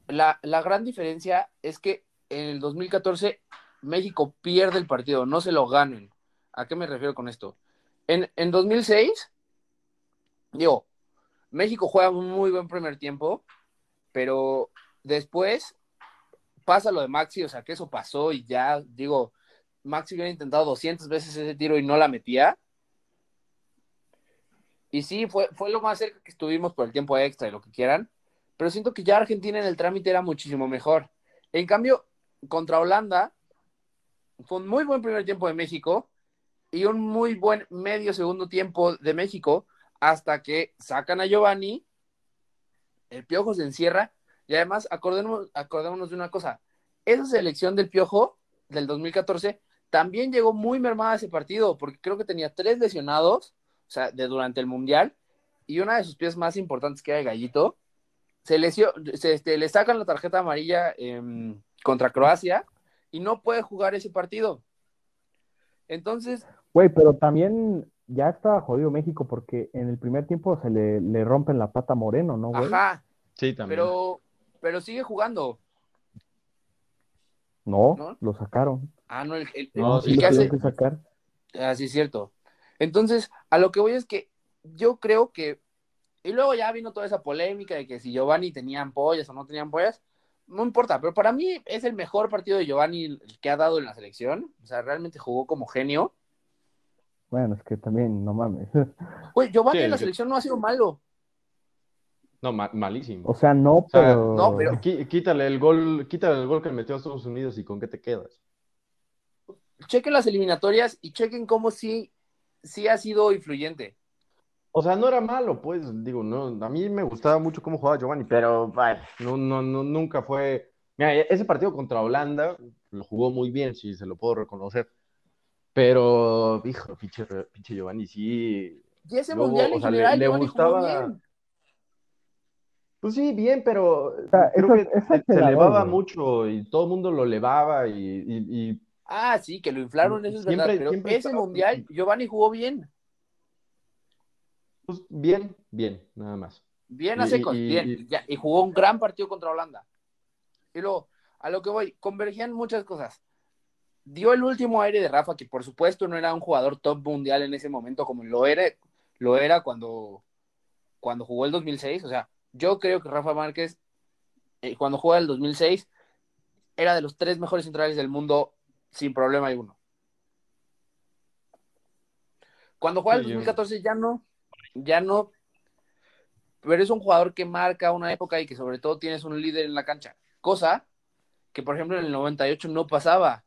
la, la gran diferencia es que en el 2014 México pierde el partido, no se lo ganan. ¿A qué me refiero con esto? En, en 2006, digo, México juega un muy buen primer tiempo, pero después pasa lo de Maxi, o sea, que eso pasó y ya, digo, Maxi hubiera intentado 200 veces ese tiro y no la metía. Y sí, fue, fue lo más cerca que estuvimos por el tiempo extra y lo que quieran, pero siento que ya Argentina en el trámite era muchísimo mejor. En cambio, contra Holanda, fue un muy buen primer tiempo de México y un muy buen medio segundo tiempo de México hasta que sacan a Giovanni, el Piojo se encierra y además acordémonos, acordémonos de una cosa, esa selección del Piojo del 2014 también llegó muy mermada a ese partido porque creo que tenía tres lesionados, o sea, de durante el Mundial y una de sus piezas más importantes que era el Gallito, se, este, le sacan la tarjeta amarilla em, contra Croacia y no puede jugar ese partido. Entonces, Güey, pero también ya estaba jodido México porque en el primer tiempo se le, le rompen la pata a Moreno, ¿no, güey? ajá, Sí, también. pero, pero sigue jugando. No, ¿No? lo sacaron. Ah, no, el, el- No, el sí que hace, que sacar. Ah, sí, es cierto. Entonces, a lo que voy es que yo creo que. Y luego ya vino toda esa polémica de que si Giovanni tenía ampollas o no tenía ampollas. No importa, pero para mí es el mejor partido de Giovanni el que ha dado en la selección. O sea, realmente jugó como genio. Bueno, es que también, no mames. [LAUGHS] Güey, Giovanni Sí, en la selección no ha sido malo. No, ma- malísimo. O sea, no, sea, pero... no, pero- Quítale el gol, quítale el gol que metió a Estados Unidos y con qué te quedas. Chequen las eliminatorias y chequen cómo sí, sí ha sido influyente. O sea, no era malo, pues, digo, no, a mí me gustaba mucho cómo jugaba Giovanni, pero vaya, no, no, no, nunca fue. Mira, ese partido contra Holanda lo jugó muy bien, sí, se lo puedo reconocer. Pero, hijo, pinche, pinche Giovanni, sí. Y ese Luego, mundial o en sea, le- general, le Giovanni jugó gustaba- bien. Pues sí, bien, pero sea, creo que se, elevaba mucho y todo el mundo lo elevaba y, y- y, Ah, sí, que lo inflaron, eso es Siempre- verdad. Pero siempre ese estaba- mundial, Giovanni jugó bien. pues bien, bien, nada más. Bien a secos, y- bien. y- ya, y jugó un gran partido contra Holanda. Y luego, a lo que voy, convergían muchas cosas. Dio el último aire de Rafa, que por supuesto no era un jugador top mundial en ese momento, como lo era, lo era cuando, cuando jugó el 2006. O sea, yo creo que Rafa Márquez, eh, cuando juega el 2006, era de los tres mejores centrales del mundo sin problema alguno. Cuando juega el Sí, yo- 2014 ya no, ya no, pero es un jugador que marca una época y que sobre todo tienes un líder en la cancha, cosa que por ejemplo en el 98 no pasaba.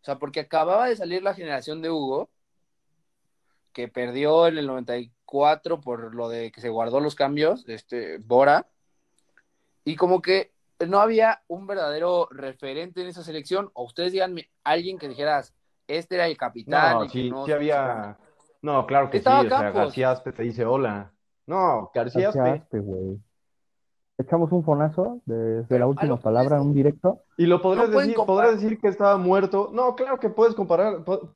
O sea, porque acababa de salir la generación de Hugo, que perdió en el 94 por lo de que se guardó los cambios, este, Bora, y como que no había un verdadero referente en esa selección, o ustedes díganme, alguien que dijeras, este era el capitán. No, y que sí, no- sí había. No, claro que Estaba sí. O sea. García Aspe te dice hola. No, García García Aspe. Aspe, güey. Echamos un fonazo desde Pero la última palabra, es- un directo. Y lo podrás No decir, podrás decir que estaba muerto. No, claro que puedes comparar. po-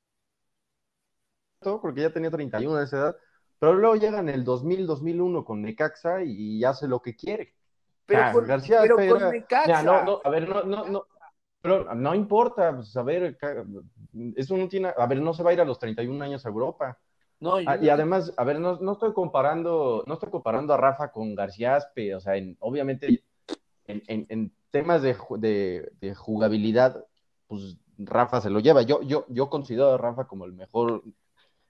Porque ya tenía 31 de esa edad. Pero luego llega en el 2000, 2001 con Necaxa y hace lo que quiere. Pero, Ah, con, García pero con Necaxa. Ya, no, no, a ver, no, no, no. Pero no importa, pues, a ver, eso no tiene, a ver, no se va a ir a los 31 años a Europa. No, yo Ah, y además, a ver, no, no estoy comparando, no estoy comparando a Rafa con García Aspe, o sea, en- obviamente en, en- en temas de, de- de jugabilidad, pues Rafa se lo lleva. Yo, yo, yo considero a Rafa como el mejor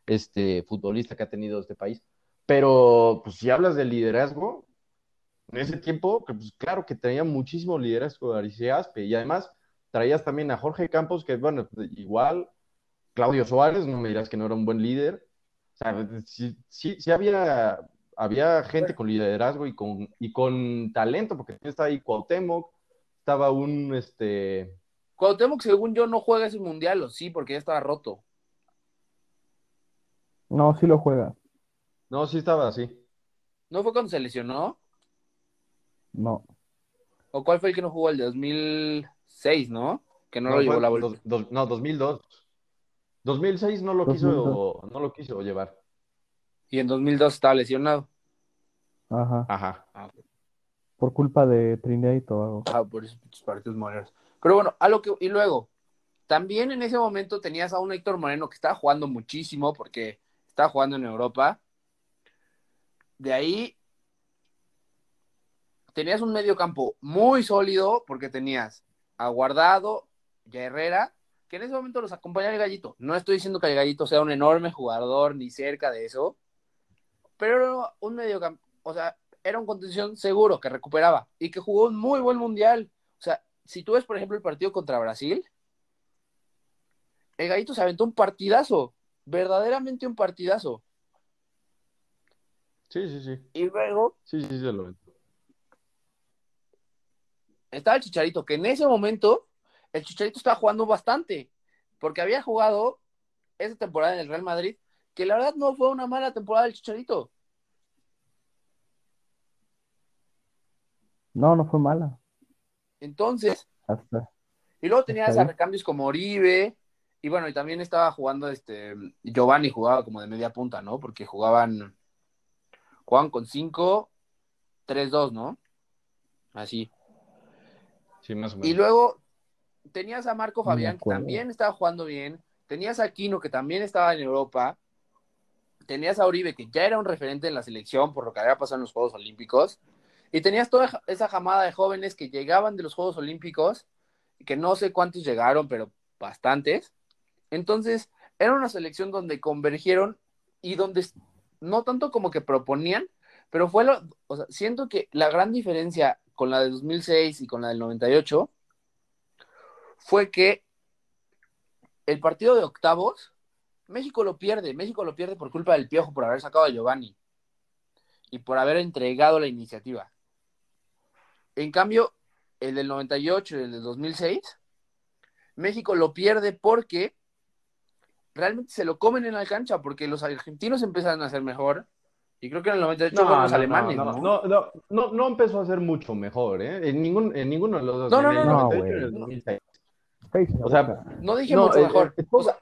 este, futbolista que ha tenido este país. Pero, pues si hablas de liderazgo, en ese tiempo, pues claro que tenía muchísimo liderazgo García Aspe, y además traías también a Jorge Campos, que bueno, igual, Claudio Suárez, no me dirás que no era un buen líder. O sea, sí, sí, sí había, había gente con liderazgo y con, y con talento, porque también estaba ahí Cuauhtémoc, estaba un, este, Cuauhtémoc, según yo, no juega ese mundial, o sí, porque ya estaba roto. No, sí lo juega. no, sí estaba así. ¿No fue cuando se lesionó? No. ¿O cuál fue el que no jugó el de 2006, no? Que no, No, lo llevó la vuelta. dos- dos- no, 2002. 2006 no lo 2002. quiso, no lo quiso llevar. Y en 2002 estaba lesionado. Ajá. Ajá. Por culpa de Trinidad y Tobago. Ah, por esos pinches partidos morenos. Pero bueno, a lo que. Y luego, también en ese momento tenías a un Héctor Moreno que estaba jugando muchísimo porque estaba jugando en Europa. De ahí tenías un medio campo muy sólido porque tenías a Guardado y a Herrera, que en ese momento los acompañaba el Gallito. No estoy diciendo que el Gallito sea un enorme jugador ni cerca de eso, pero era un medio o sea, era un contención seguro que recuperaba y que jugó un muy buen mundial. O sea, si tú ves, por ejemplo, el partido contra Brasil, el Gallito se aventó un partidazo, verdaderamente un partidazo. Sí, sí, sí. Y luego Sí, sí, se lo estaba el Chicharito, que en ese momento el Chicharito estaba jugando bastante, porque había jugado esa temporada en el Real Madrid, que la verdad no fue una mala temporada del Chicharito. No, no fue mala. Entonces, hasta, y luego tenía recambios como Oribe, y bueno, y también estaba jugando este Giovanni jugaba como de media punta, ¿no? Porque jugaban jugaban con 5 3 2, ¿no? Así. Sí, más o menos. Y luego tenías a Marco Fabián, que también estaba jugando bien. Tenías a Aquino, que también estaba en Europa. Tenías a Uribe, que ya era un referente en la selección por lo que había pasado en los Juegos Olímpicos. Y tenías toda esa jamada de jóvenes que llegaban de los Juegos Olímpicos, que no sé cuántos llegaron, pero bastantes. Entonces, era una selección donde convergieron y donde no tanto como que proponían, pero fue lo, o sea, siento que la gran diferencia con la de 2006 y con la del 98 fue que el partido de octavos, México lo pierde, México lo pierde por culpa del piojo, por haber sacado a Giovanni y por haber entregado la iniciativa. En cambio, el del 98 y el del 2006, México lo pierde porque realmente se lo comen en la cancha, porque los argentinos empiezan a ser mejor. Y creo que en el 98 No, los no, alemanes, no, ¿no? no, no, no, no empezó a ser mucho mejor, ¿eh? En, ningún, en ninguno de los dos. No, no, en el no, no, 98 y el 2006. O sea, boca. No dije No, mucho eh, mejor. eh, O todo, sea,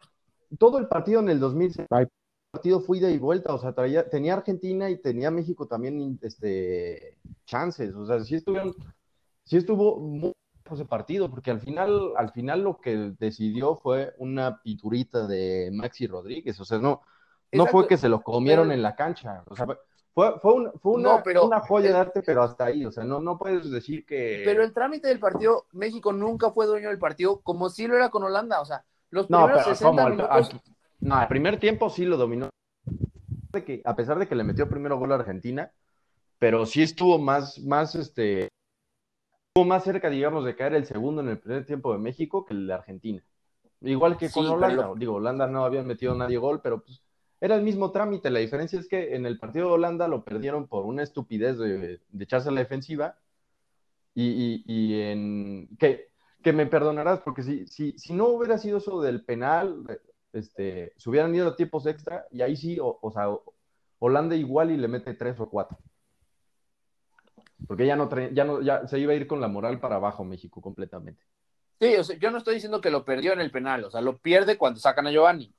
todo el partido en el 2006, Ay. el partido fue ida y vuelta, o sea, traía, tenía Argentina y tenía México también este, chances, o sea, sí estuvieron, sí estuvo muy ese partido, porque al final, al final lo que decidió fue una pinturita de Maxi Rodríguez, o sea, no, no fue que se lo comieron en la cancha, o sea, fue, fue, un- fue una, No, pero- una joya de arte, pero hasta ahí, o sea, no, no puedes decir que... Pero el trámite del partido, México nunca fue dueño del partido como si lo era con Holanda. O sea, los No, primeros pero 60 ¿cómo? Al- minutos. al- no, el primer tiempo sí lo dominó. De que, a pesar de que le metió primero gol a Argentina, pero sí estuvo más, más, este, estuvo más cerca, digamos, de caer el segundo en el primer tiempo de México que el de Argentina. Igual que con Sí, Holanda. Digo, Holanda no había metido nadie gol, pero pues era el mismo trámite. La diferencia es que en el partido de Holanda lo perdieron por una estupidez de, echarse a la defensiva. Y, y- y en que, que me perdonarás, porque si, si, si no hubiera sido eso del penal, este, se hubieran ido a tiempos extra y ahí sí, o, sea, Holanda igual y le mete tres o cuatro. Porque ya no, ya no, ya se iba a ir con la moral para abajo México completamente. Sí, o sea, yo no estoy diciendo que lo perdió en el penal. O sea, lo pierde cuando sacan a Giovanni.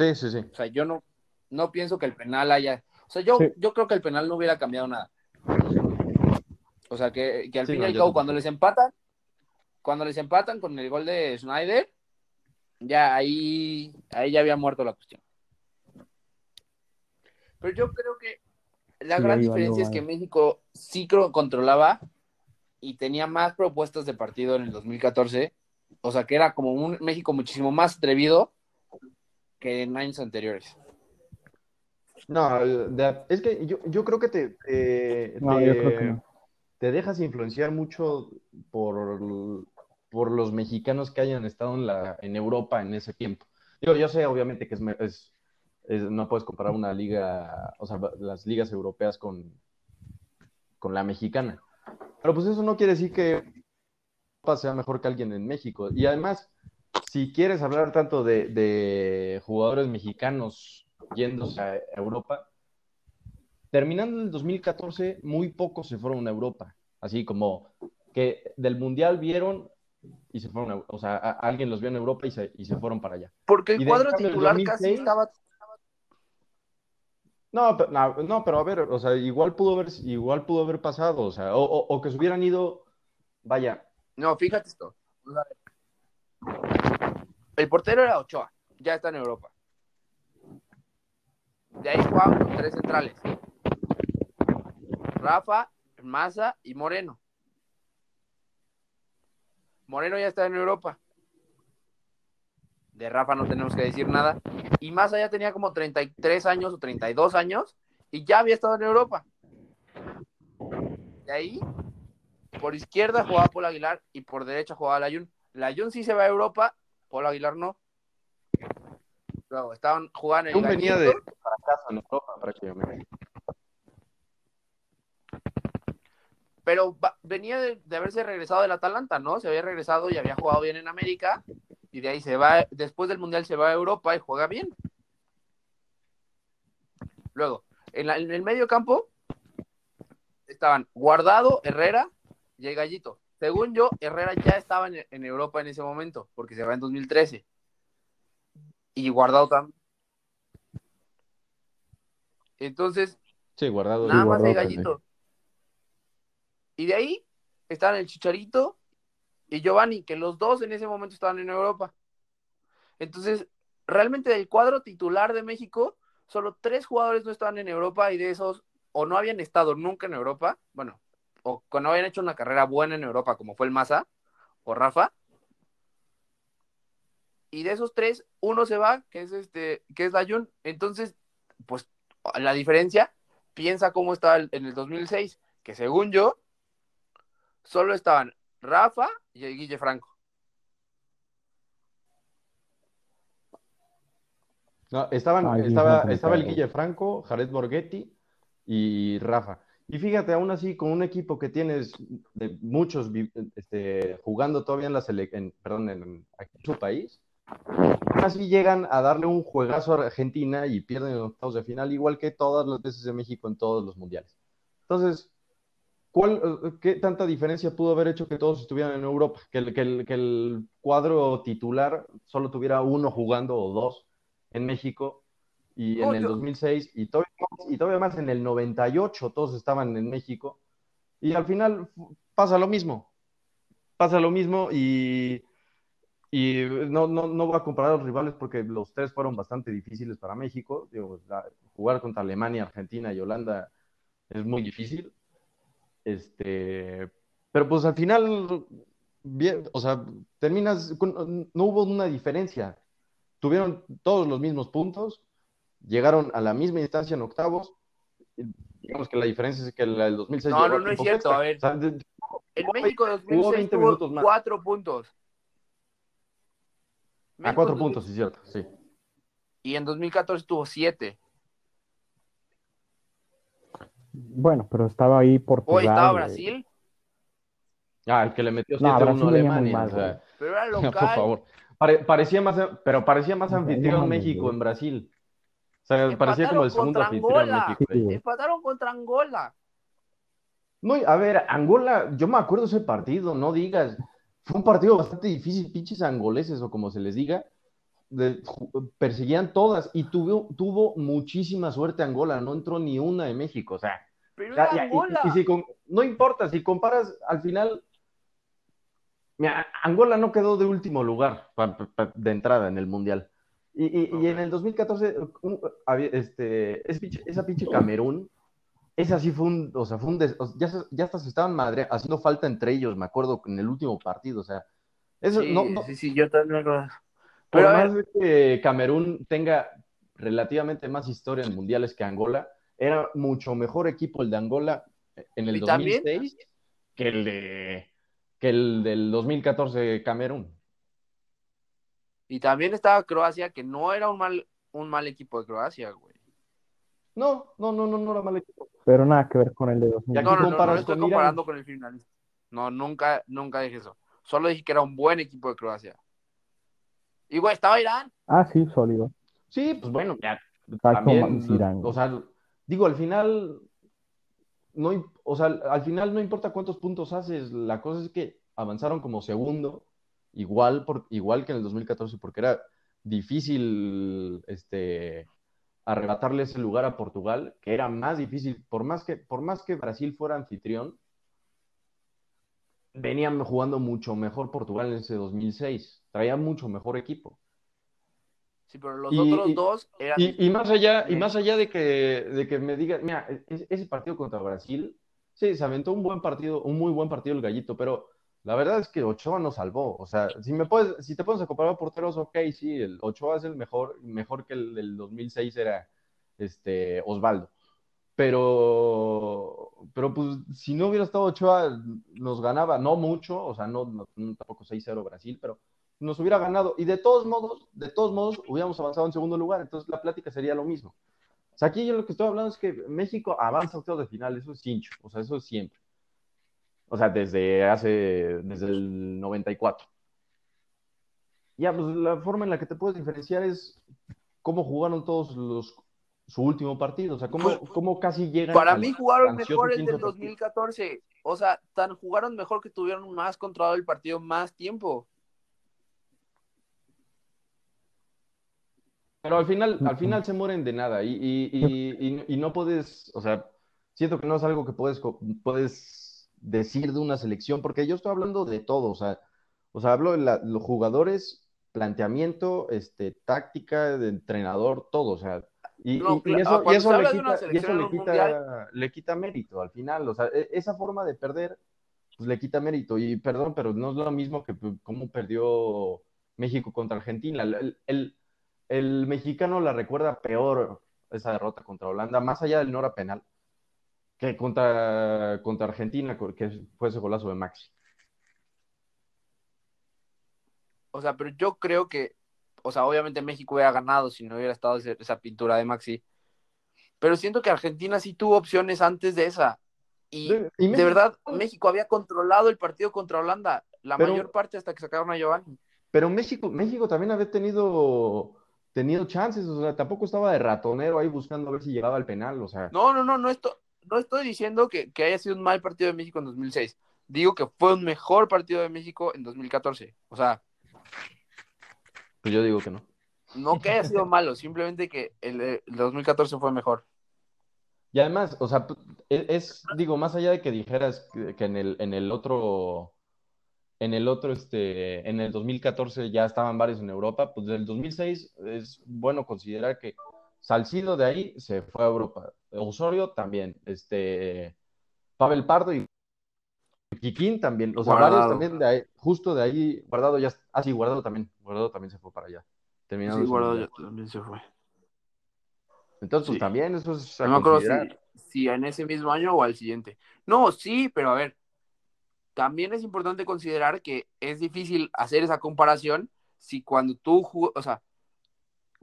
Sí, sí, sí. O sea, yo no, no pienso que el penal haya. O sea, yo, Sí. yo creo que el penal no hubiera cambiado nada. O sea, que, que al Sí, fin y no, al cabo, cuando les empatan, cuando les empatan con el gol de Schneider, ya ahí, ahí ya había muerto la cuestión. Pero yo creo que la Sí, gran diferencia es que. México sí creo controlaba y tenía más propuestas de partido en el 2014. O sea, que era como un México muchísimo más atrevido que en años anteriores. No, de- es que yo, yo creo que te, te, No, te- yo creo que no. te dejas influenciar mucho por, por los mexicanos que hayan estado en, la, en Europa en ese tiempo. Digo, yo sé obviamente que es, me- es- es- no puedes comparar una liga, o sea, las ligas europeas con, con la mexicana. Pero pues eso no quiere decir que Europa sea mejor que alguien en México. Y además, si quieres hablar tanto de, de jugadores mexicanos yéndose a Europa, terminando el 2014, muy pocos se fueron a Europa. Así como que del Mundial vieron y se fueron, a- o sea, a- alguien los vio en Europa y se, y se fueron para allá. Porque el cuadro titular 2006, casi estaba. No, pero, no, no, pero a ver, o sea, igual pudo haber, igual pudo haber pasado, o sea, o, o- o que se hubieran ido, vaya, No, fíjate esto. El portero era Ochoa, ya está en Europa. De ahí jugaban tres centrales: Rafa, Maza y Moreno. Moreno ya está en Europa. De Rafa no tenemos que decir nada. Y Maza ya tenía como 33 años o 32 años y ya había estado en Europa. De ahí, por izquierda jugaba Paul Aguilar y por derecha jugaba Layun. Layun sí se va a Europa, Paul Aguilar no. Luego, estaban jugando en el Jun venía de fracaso en Europa prácticamente. pero va- venía de, de haberse regresado del Atalanta, ¿no? Se había regresado y había jugado bien en América, y de ahí se va, después del Mundial se va a Europa y juega bien. Luego, en, la- en el medio campo, estaban Guardado, Herrera y el Gallito. Según yo, Herrera ya estaba en, en Europa en ese momento, porque se va en 2013. Y Guardado también. Entonces, Sí, guardado. nada más Guardado Gallito. Y de ahí están el Chicharito y Giovanni, que los dos en ese momento estaban en Europa. Entonces, realmente del cuadro titular de México, solo tres jugadores no estaban en Europa y de esos o no habían estado nunca en Europa, bueno, o que no habían hecho una carrera buena en Europa, como fue el Maza o Rafa. Y de esos tres, uno se va, que es este, que es Dayun. Entonces, pues la diferencia, piensa cómo estaba el- en el 2006, que según yo, solo estaban Rafa y el Guille Franco. No, estaban, Ah, estaba, estaba el. Guille Franco, Jared Borghetti y Rafa. Y fíjate, aún así, con un equipo que tienes de muchos este, jugando todavía en la en, perdón, en, en su país, aún así llegan a darle un juegazo a Argentina y pierden en octavos de final, igual que todas las veces de México en todos los mundiales. Entonces, ¿cuál, eh, ¿qué tanta diferencia pudo haber hecho que todos estuvieran en Europa? Que el, que el, que el cuadro titular solo tuviera uno jugando o dos en México y en el yo- 2006 y todavía, más, y todavía más en el 98 todos estaban en México. Y al final pasa lo mismo, pasa lo mismo y, y no, no, no voy a comparar a los rivales porque los tres fueron bastante difíciles para México, Digo, jugar contra Alemania, Argentina y Holanda es muy difícil, este, pero pues al final, bien, o sea, terminas, con- no hubo una diferencia, tuvieron todos los mismos puntos, llegaron a la misma instancia en octavos. Digamos que la diferencia es que la del 2006 No, no, a no es cierto, extra. a ver. O sea, de- En Hubo México Hubo 2006 20 tuvo minutos más. cuatro puntos. a México cuatro 2000 puntos, sí, cierto, sí. Y en 2014 tuvo siete. Bueno, pero estaba ahí Portugal. Hoy estaba eh, Brasil, Ah, el que le metió No, 7-1 a Brasil venía muy Alemania. mal, o sea, pero era [LAUGHS] por local. favor. Pare- parecía más, pero parecía más No, no anfitrión México en Brasil. O sea, parecía como el segundo contra anfitrión Angola. México. Empataron contra Angola. No, a ver, Angola, yo me acuerdo ese partido, no digas. Fue un partido bastante difícil, pinches angoleses o como se les diga. de- perseguían todas y tuvo, tuvo muchísima suerte Angola, no entró ni una de México. O sea, Pero Ya, era ya, y- Angola. y si con- no importa, si comparas al final, mira, Angola no quedó de último lugar pa- pa- pa- de entrada en el Mundial. Y, y- y en el 2014, un- este, ese pinche- esa pinche Camerún, esa sí fue un, o sea, fue un, des- ya, ya hasta se estaban madre, haciendo falta entre ellos, me acuerdo, en el último partido, o sea, eso sí, no, no- sí, sí, yo también por Pero a más de que Camerún tenga relativamente más historia en mundiales que Angola, era mucho mejor equipo el de Angola en el Y también- 2006 que el de que el del 2014 Camerún. Y también estaba Croacia, que no era un mal, un mal equipo de Croacia, güey. No, no, no, no, no era mal equipo. Pero nada que ver con el de Y 2000. aquí No, no, no, estoy con Irán. comparando con el finalista. No, nunca, nunca dije eso. Solo dije que era un buen equipo de Croacia. Y, güey, estaba Irán. Ah, sí, sólido. Sí, pues bueno, ya también, Irán. o sea, digo, al final, no, o sea, al final no importa cuántos puntos haces, la cosa es que avanzaron como segundo, igual, por, igual que en el 2014, porque era difícil, este, arrebatarle ese lugar a Portugal, que era más difícil, por más que, por más que Brasil fuera anfitrión, venían jugando mucho mejor Portugal en ese 2006, traía mucho mejor equipo. Sí, pero los Y- otros dos eran. Y, y más allá, y más allá de que, de que me digan, mira, e- ese partido contra Brasil, sí, se aventó un buen partido, un muy buen partido el Gallito, pero la verdad es que Ochoa nos salvó. O sea, si me puedes, si te pones a comparar porteros, ok, sí, el Ochoa es el mejor, mejor que el del 2006 era este Osvaldo. Pero, pero pues si no hubiera estado Ochoa, nos ganaba, no mucho, o sea, no, tampoco 6-0 Brasil, pero nos hubiera ganado. Y de todos modos, de todos modos, hubiéramos avanzado en segundo lugar. Entonces la plática sería lo mismo. O sea, aquí yo lo que estoy hablando es que México avanza a octavos de final, eso es hincho, o sea, eso es siempre. O sea, desde hace, desde el 94. Ya, pues la forma en la que te puedes diferenciar es cómo jugaron todos los su último partido. O sea, ¿cómo, cómo casi llegan Para mí jugaron mejor el del partido? 2014. O sea, tan jugaron mejor que tuvieron más controlado el partido más tiempo. Pero al final, al final se mueren de nada y, y, y, y- y no puedes, o sea, siento que no es algo que puedes, puedes decir de una selección, porque yo estoy hablando de todo, o sea, o sea, hablo de la- los jugadores, planteamiento, este, táctica, de entrenador, todo, o sea, y, No, y- y cla- eso, y eso le quita, y eso le quita, mundial- le quita mérito al final, o sea, e- esa forma de perder, pues le quita mérito, y perdón, pero no es lo mismo que pues, cómo perdió México contra Argentina, el, el- el mexicano la recuerda peor esa derrota contra Holanda, más allá del Nora penal, que contra, contra Argentina, que fue ese golazo de Maxi. O sea, pero yo creo que, o sea, obviamente México hubiera ganado si no hubiera estado ese- esa pintura de Maxi. Pero siento que Argentina sí tuvo opciones antes de esa. Y De- y de México- verdad, México había controlado el partido contra Holanda la Pero- mayor parte hasta que sacaron a Giovanni. Pero México, México también había tenido, tenido chances, o sea, tampoco estaba de ratonero ahí buscando a ver si llegaba al penal, o sea, No, no, no, no, esto, no estoy diciendo que, que haya sido un mal partido de México en 2006. Digo que fue un mejor partido de México en 2014. O sea, pues yo digo que no. no que haya sido malo, simplemente que el, el 2014 fue mejor. Y además, o sea, es, digo, más allá de que dijeras que, que en el, en el otro, en el otro, este, en el 2014 ya estaban varios en Europa, pues del 2006 es bueno considerar que Salcido de ahí se fue a Europa, Osorio también, este, Pavel Pardo y Kikín también, o sea, Guardado. varios también de ahí, justo de ahí, Guardado ya, ah, sí, Guardado también, Guardado también se fue para allá, terminando Sí, Guardado ya también se fue. Entonces, pues también eso es No me acuerdo si, si en ese mismo año o al siguiente. No, sí, pero a ver, también es importante considerar que es difícil hacer esa comparación si cuando tú, o sea,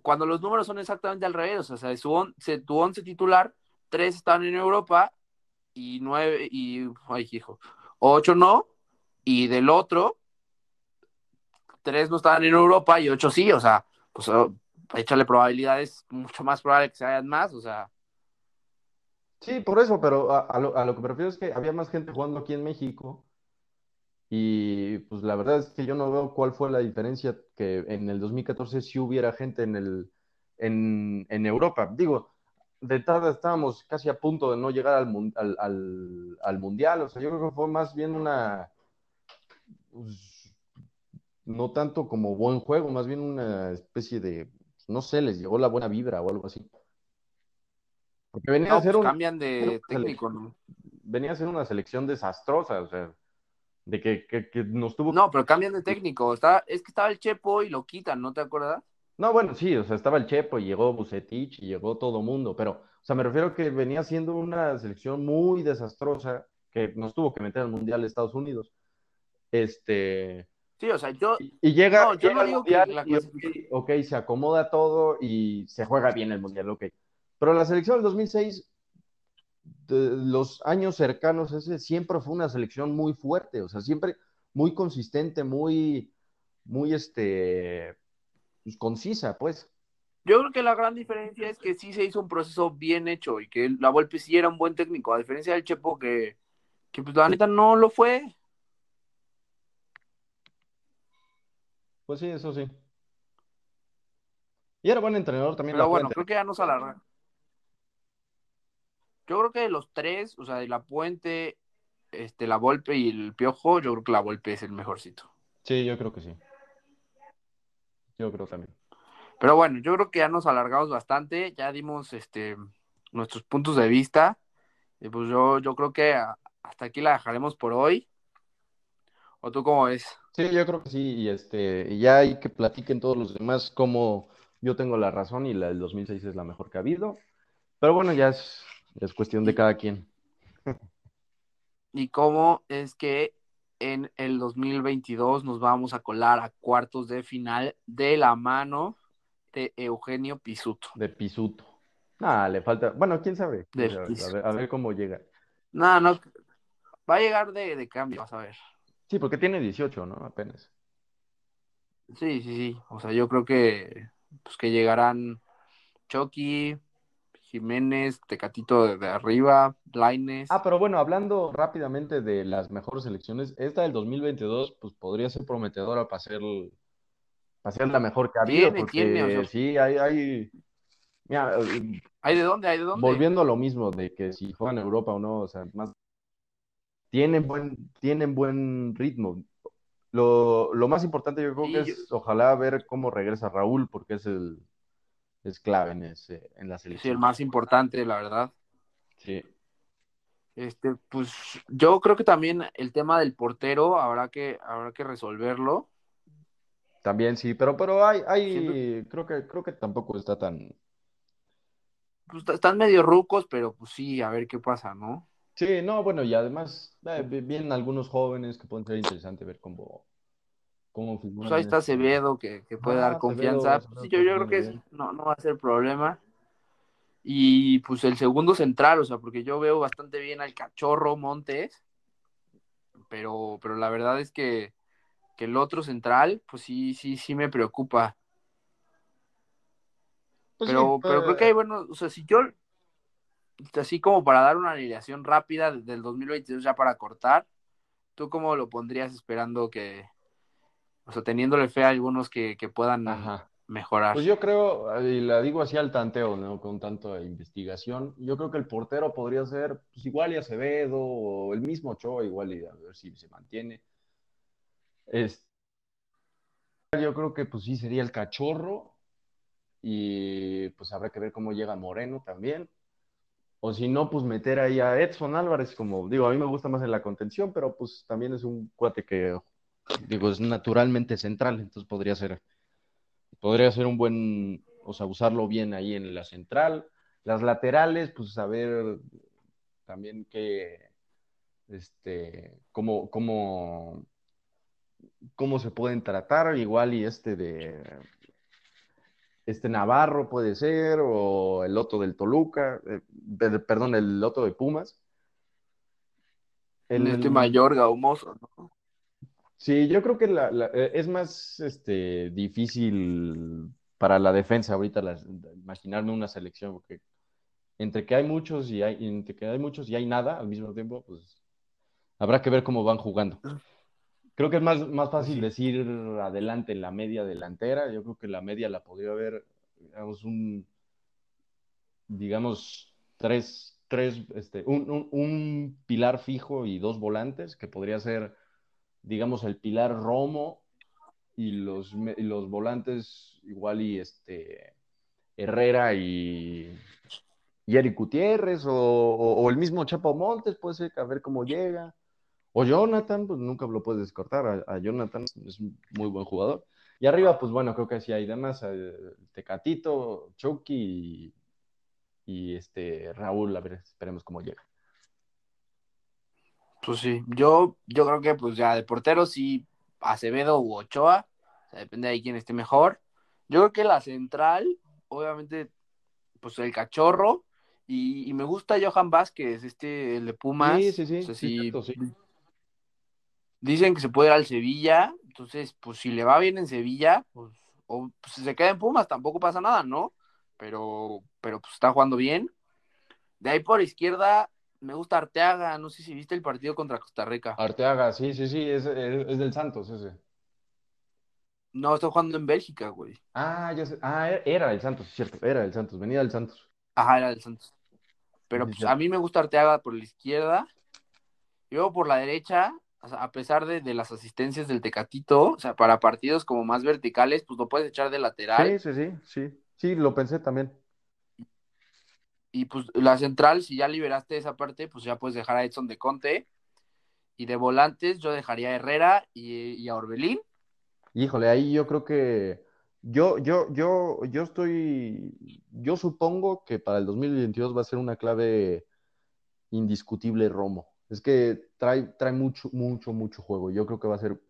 cuando los números son exactamente al revés, o sea, de su on- tu once titular, tres están en Europa y nueve, y, ay, hijo, ocho no, y del otro, tres no estaban en Europa y ocho sí, o sea, pues oh, échale probabilidades, mucho más probable que se hayan más, o sea, Sí, por eso, pero a lo, a lo que me refiero es que había más gente jugando aquí en México y pues la verdad es que yo no veo cuál fue la diferencia que en el 2014 sí hubiera gente en el en, en Europa. Digo, de entrada estábamos casi a punto de no llegar al, al, al- al Mundial, o sea, yo creo que fue más bien una, pues, no tanto como buen juego, más bien una especie de, no sé, les llegó la buena vibra o algo así. Porque venía no, a ser pues un, cambian de técnico, ¿no? venía a ser una selección desastrosa, o sea, de que, que- que nos tuvo... No, pero cambian de técnico. Está, es que estaba el Chepo y lo quitan, ¿no te acuerdas? No, bueno, sí, o sea, estaba el Chepo y llegó Bucetich y llegó todo mundo, pero, o sea, me refiero que venía siendo una selección muy desastrosa que nos tuvo que meter al Mundial de Estados Unidos. Este, Sí, o sea, yo, y, llega, No, yo llega no digo que la y, ok, clasificación- ok, se acomoda todo y se juega bien el Mundial, ok. Pero la selección del 2006, de los años cercanos, ese siempre fue una selección muy fuerte, o sea, siempre muy consistente, muy, muy, este, pues, concisa, pues. yo creo que la gran diferencia es que sí se hizo un proceso bien hecho y que la Volpe sí era un buen técnico, a diferencia del Chepo que, que pues la neta no lo fue. Pues sí, eso sí. Y era buen entrenador también. Pero bueno, creo que ya nos alarga. Yo creo que de los tres, o sea, de la Puente, este, la Volpe y el Piojo, yo creo que la Volpe es el mejorcito. Sí, yo creo que sí. Yo creo también. Pero bueno, yo creo que ya nos alargamos bastante, ya dimos este nuestros puntos de vista. Y pues yo, yo creo que hasta aquí la dejaremos por hoy. ¿O tú cómo ves? Sí, yo creo que sí. Y este, y ya hay que platiquen todos los demás cómo yo tengo la razón y la del 2006 es la mejor que ha habido. Pero bueno, ya es, es cuestión de cada quien. [LAUGHS] ¿Y cómo es que en el 2022 nos vamos a colar a cuartos de final de la mano de Eugenio Pisuto? De Pisuto. Nada, le falta. Bueno, quién sabe. De A ver, Pisuto. a ver, a ver cómo llega. No, no, va a llegar de, de cambio, vas a ver. Sí, porque tiene 18, ¿no? Apenas. Sí, sí, sí. O sea, yo creo que, pues, que llegarán Chucky, Jiménez, Tecatito de, arriba, Laines. Ah, pero bueno, hablando rápidamente de las mejores selecciones, esta del 2022 pues podría ser prometedora para ser, para ser la mejor que ha habido, Tiene, porque tiene, o sea- sí, hay, hay, mira, ¿Hay de dónde? ¿Hay de dónde? volviendo a lo mismo de que si juegan Europa o no, o sea, más tienen buen, tienen buen ritmo. Lo, lo más importante yo creo Sí, que yo- es ojalá ver cómo regresa Raúl, porque es el es clave en ese, en la Sí, el selección. más importante, la verdad. Sí. Este, pues yo creo que también el tema del portero habrá que, habrá que resolverlo. También sí, pero, pero hay, hay, creo que, creo que tampoco está tan. Pues están medio rucos, pero pues sí, a ver qué pasa, ¿no? Sí, no, bueno, y además eh, vi- vienen algunos jóvenes que pueden ser interesante ver cómo, Pues ahí está Acevedo que, que puede Ah, dar Acevedo, confianza. Acevedo Pues sí, yo, yo creo que es- no, no va a ser problema. Y pues el segundo central, o sea, porque yo veo bastante bien al cachorro Montes, pero, pero la verdad es que, que el otro central, pues sí, sí, sí me preocupa. Pues sí, Pero, pero creo que hay, eh, bueno, o sea, si yo, así como para dar una alineación rápida del 2022 ya para cortar, ¿tú cómo lo pondrías esperando que, o sea, teniéndole fe a algunos que, que puedan Ajá. mejorar? Pues yo creo, y la digo así al tanteo, ¿no? Con tanta investigación, yo creo que el portero podría ser pues, igual y Acevedo o el mismo Ochoa, igual y a ver si se mantiene. Yo creo que pues sí sería el cachorro y pues habrá que ver cómo llega Moreno también. O si no, pues meter ahí a Edson Álvarez, como digo, a mí me gusta más en la contención, pero pues también es un cuate que, digo, es naturalmente central, entonces podría ser podría ser un buen, o sea, usarlo bien ahí en la central. Las laterales, pues saber también que, este, cómo, cómo, cómo se pueden tratar, igual y este de, este Navarro puede ser, o el Loto del Toluca, eh, per- perdón, el Loto de Pumas. En este el- mayor Gaumoso, ¿no? Sí, yo creo que la- la- eh, es más este, difícil para la defensa ahorita las- imaginarme una selección, porque entre que hay muchos y hay, entre que hay muchos y hay nada al mismo tiempo, pues habrá que ver cómo van jugando. Creo que es más, más fácil Sí. decir adelante la media delantera. Yo creo que la media la podría haber, digamos, un, digamos, tres, tres, este, un, un- un pilar fijo y dos volantes, que podría ser, digamos, el pilar Romo y los, los volantes igual y este Herrera y, y Eric Gutiérrez o, o- el mismo Chapo Montes, puede ser, a ver cómo llega. O Jonathan, pues nunca lo puedes descartar. A, a Jonathan es un muy buen jugador. Y arriba, pues bueno, creo que sí hay demás. eh, Tecatito, Chucky y, y este Raúl, a ver, esperemos cómo llega. Pues sí, yo, yo creo que pues ya de portero sí, Acevedo u Ochoa, o sea, depende de quién esté mejor. Yo creo que la central, obviamente, pues el cachorro, y, y me gusta Johan Vázquez, este, el de Pumas. Sí, sí, sí, O sea, sí, si cierto, sí. dicen que se puede ir al Sevilla, entonces, pues si le va bien en Sevilla, pues, o pues, si se queda en Pumas, tampoco pasa nada, ¿no? Pero, pero pues está jugando bien. De ahí por izquierda, me gusta Arteaga, no sé si viste el partido contra Costa Rica. Arteaga, sí, sí, sí, es, es- es del Santos ese. No, está jugando en Bélgica, güey. Ah, ya sé. Ah, era- era el Santos, cierto, era el Santos, venía del Santos. Ajá, era del Santos. Pero Sí, pues sí. a mí me gusta Arteaga por la izquierda. Y luego por la derecha, a pesar de, de las asistencias del Tecatito, o sea, para partidos como más verticales, pues lo puedes echar de lateral. Sí, sí, sí, sí. Sí, lo pensé también. Y pues la central, si ya liberaste esa parte, pues ya puedes dejar a Edson de Conte. Y de volantes, yo dejaría a Herrera y, y a Orbelín. Híjole, ahí yo creo que yo, yo, yo, yo estoy, yo supongo que para el 2022 va a ser una clave indiscutible Romo. Es que trae, trae mucho, mucho, mucho juego. Yo creo que va a ser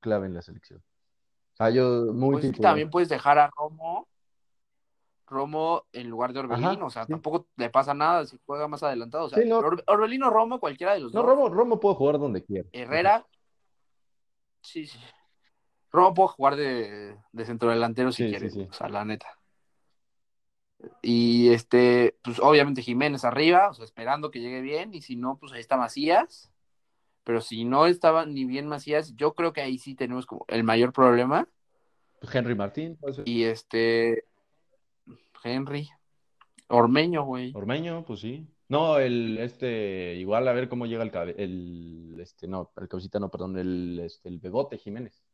clave en la selección. O sea, yo muy Pues también puedes dejar a Romo, Romo en lugar de Orbelín. Ajá, o sea, sí. tampoco le pasa nada si juega más adelantado. O sea, Sí, no. Or- Orbelín o Romo, cualquiera de los No, dos. Romo, Romo puede jugar donde quiera. Herrera, sí, sí. Romo puede jugar de, de centro delantero si Sí, quiere, o sea, la neta. Y este, pues obviamente Jiménez arriba, o sea, esperando que llegue bien, y si no, pues ahí está Macías. Pero si no estaba ni bien Macías, yo creo que ahí sí tenemos como el mayor problema. Pues Henry Martín, puede ser. Y este, Henry, Ormeño, güey. Ormeño, pues sí. No, el este, igual a ver cómo llega el, cabe- el este, no, el cabecita no, perdón, el, este, el Bebote Jiménez.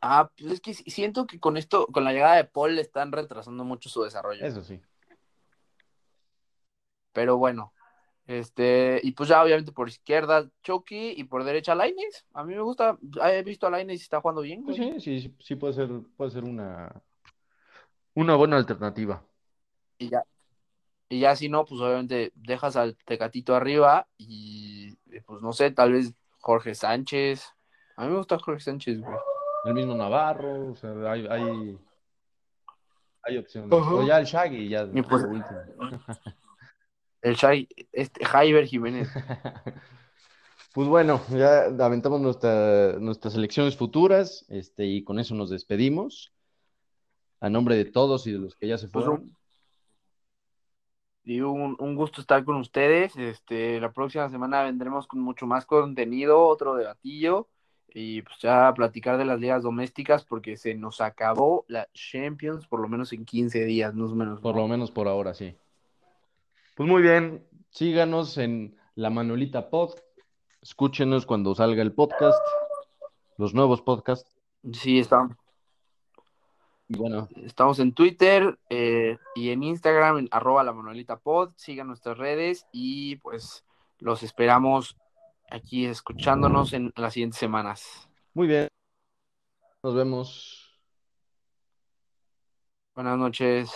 Ah, pues es que siento que con esto, con la llegada de Paul, le están retrasando mucho su desarrollo. Eso sí. Pero bueno, este, y pues ya obviamente por izquierda Chucky y por derecha Lainez. A mí me gusta, he visto a Lainez y está jugando bien, Pues sí, sí, sí puede ser, puede ser una, una buena alternativa. Y ya, y ya si no, pues obviamente dejas al Tecatito arriba y eh, pues no sé, tal vez Jorge Sánchez. A mí me gusta Jorge Sánchez, güey. El mismo Navarro, o sea, hay, hay, hay opciones. Ajá. O ya el Shaggy, ya Y pues-. [LAUGHS] El Shai, este, Jaiber Jiménez. [LAUGHS] Pues bueno, ya aventamos nuestra- nuestras elecciones futuras, este, y con eso nos despedimos. A nombre de todos y de los que ya se Pues fueron. un, y un, un gusto estar con ustedes. Este, la próxima semana vendremos con mucho más contenido, otro debatillo y pues ya platicar de las ligas domésticas porque se nos acabó la Champions por lo menos en 15 días, más o menos. Por ¿no? lo menos por ahora, sí. Pues muy bien, síganos en La Manuelita Pod. Escúchenos cuando salga el podcast, los nuevos podcasts. Sí, estamos, Y bueno, estamos en Twitter eh, y en Instagram en arroba la Manuelita Pod. Sigan nuestras redes y pues los esperamos aquí escuchándonos en las siguientes semanas. muy bien. Nos vemos. Buenas noches.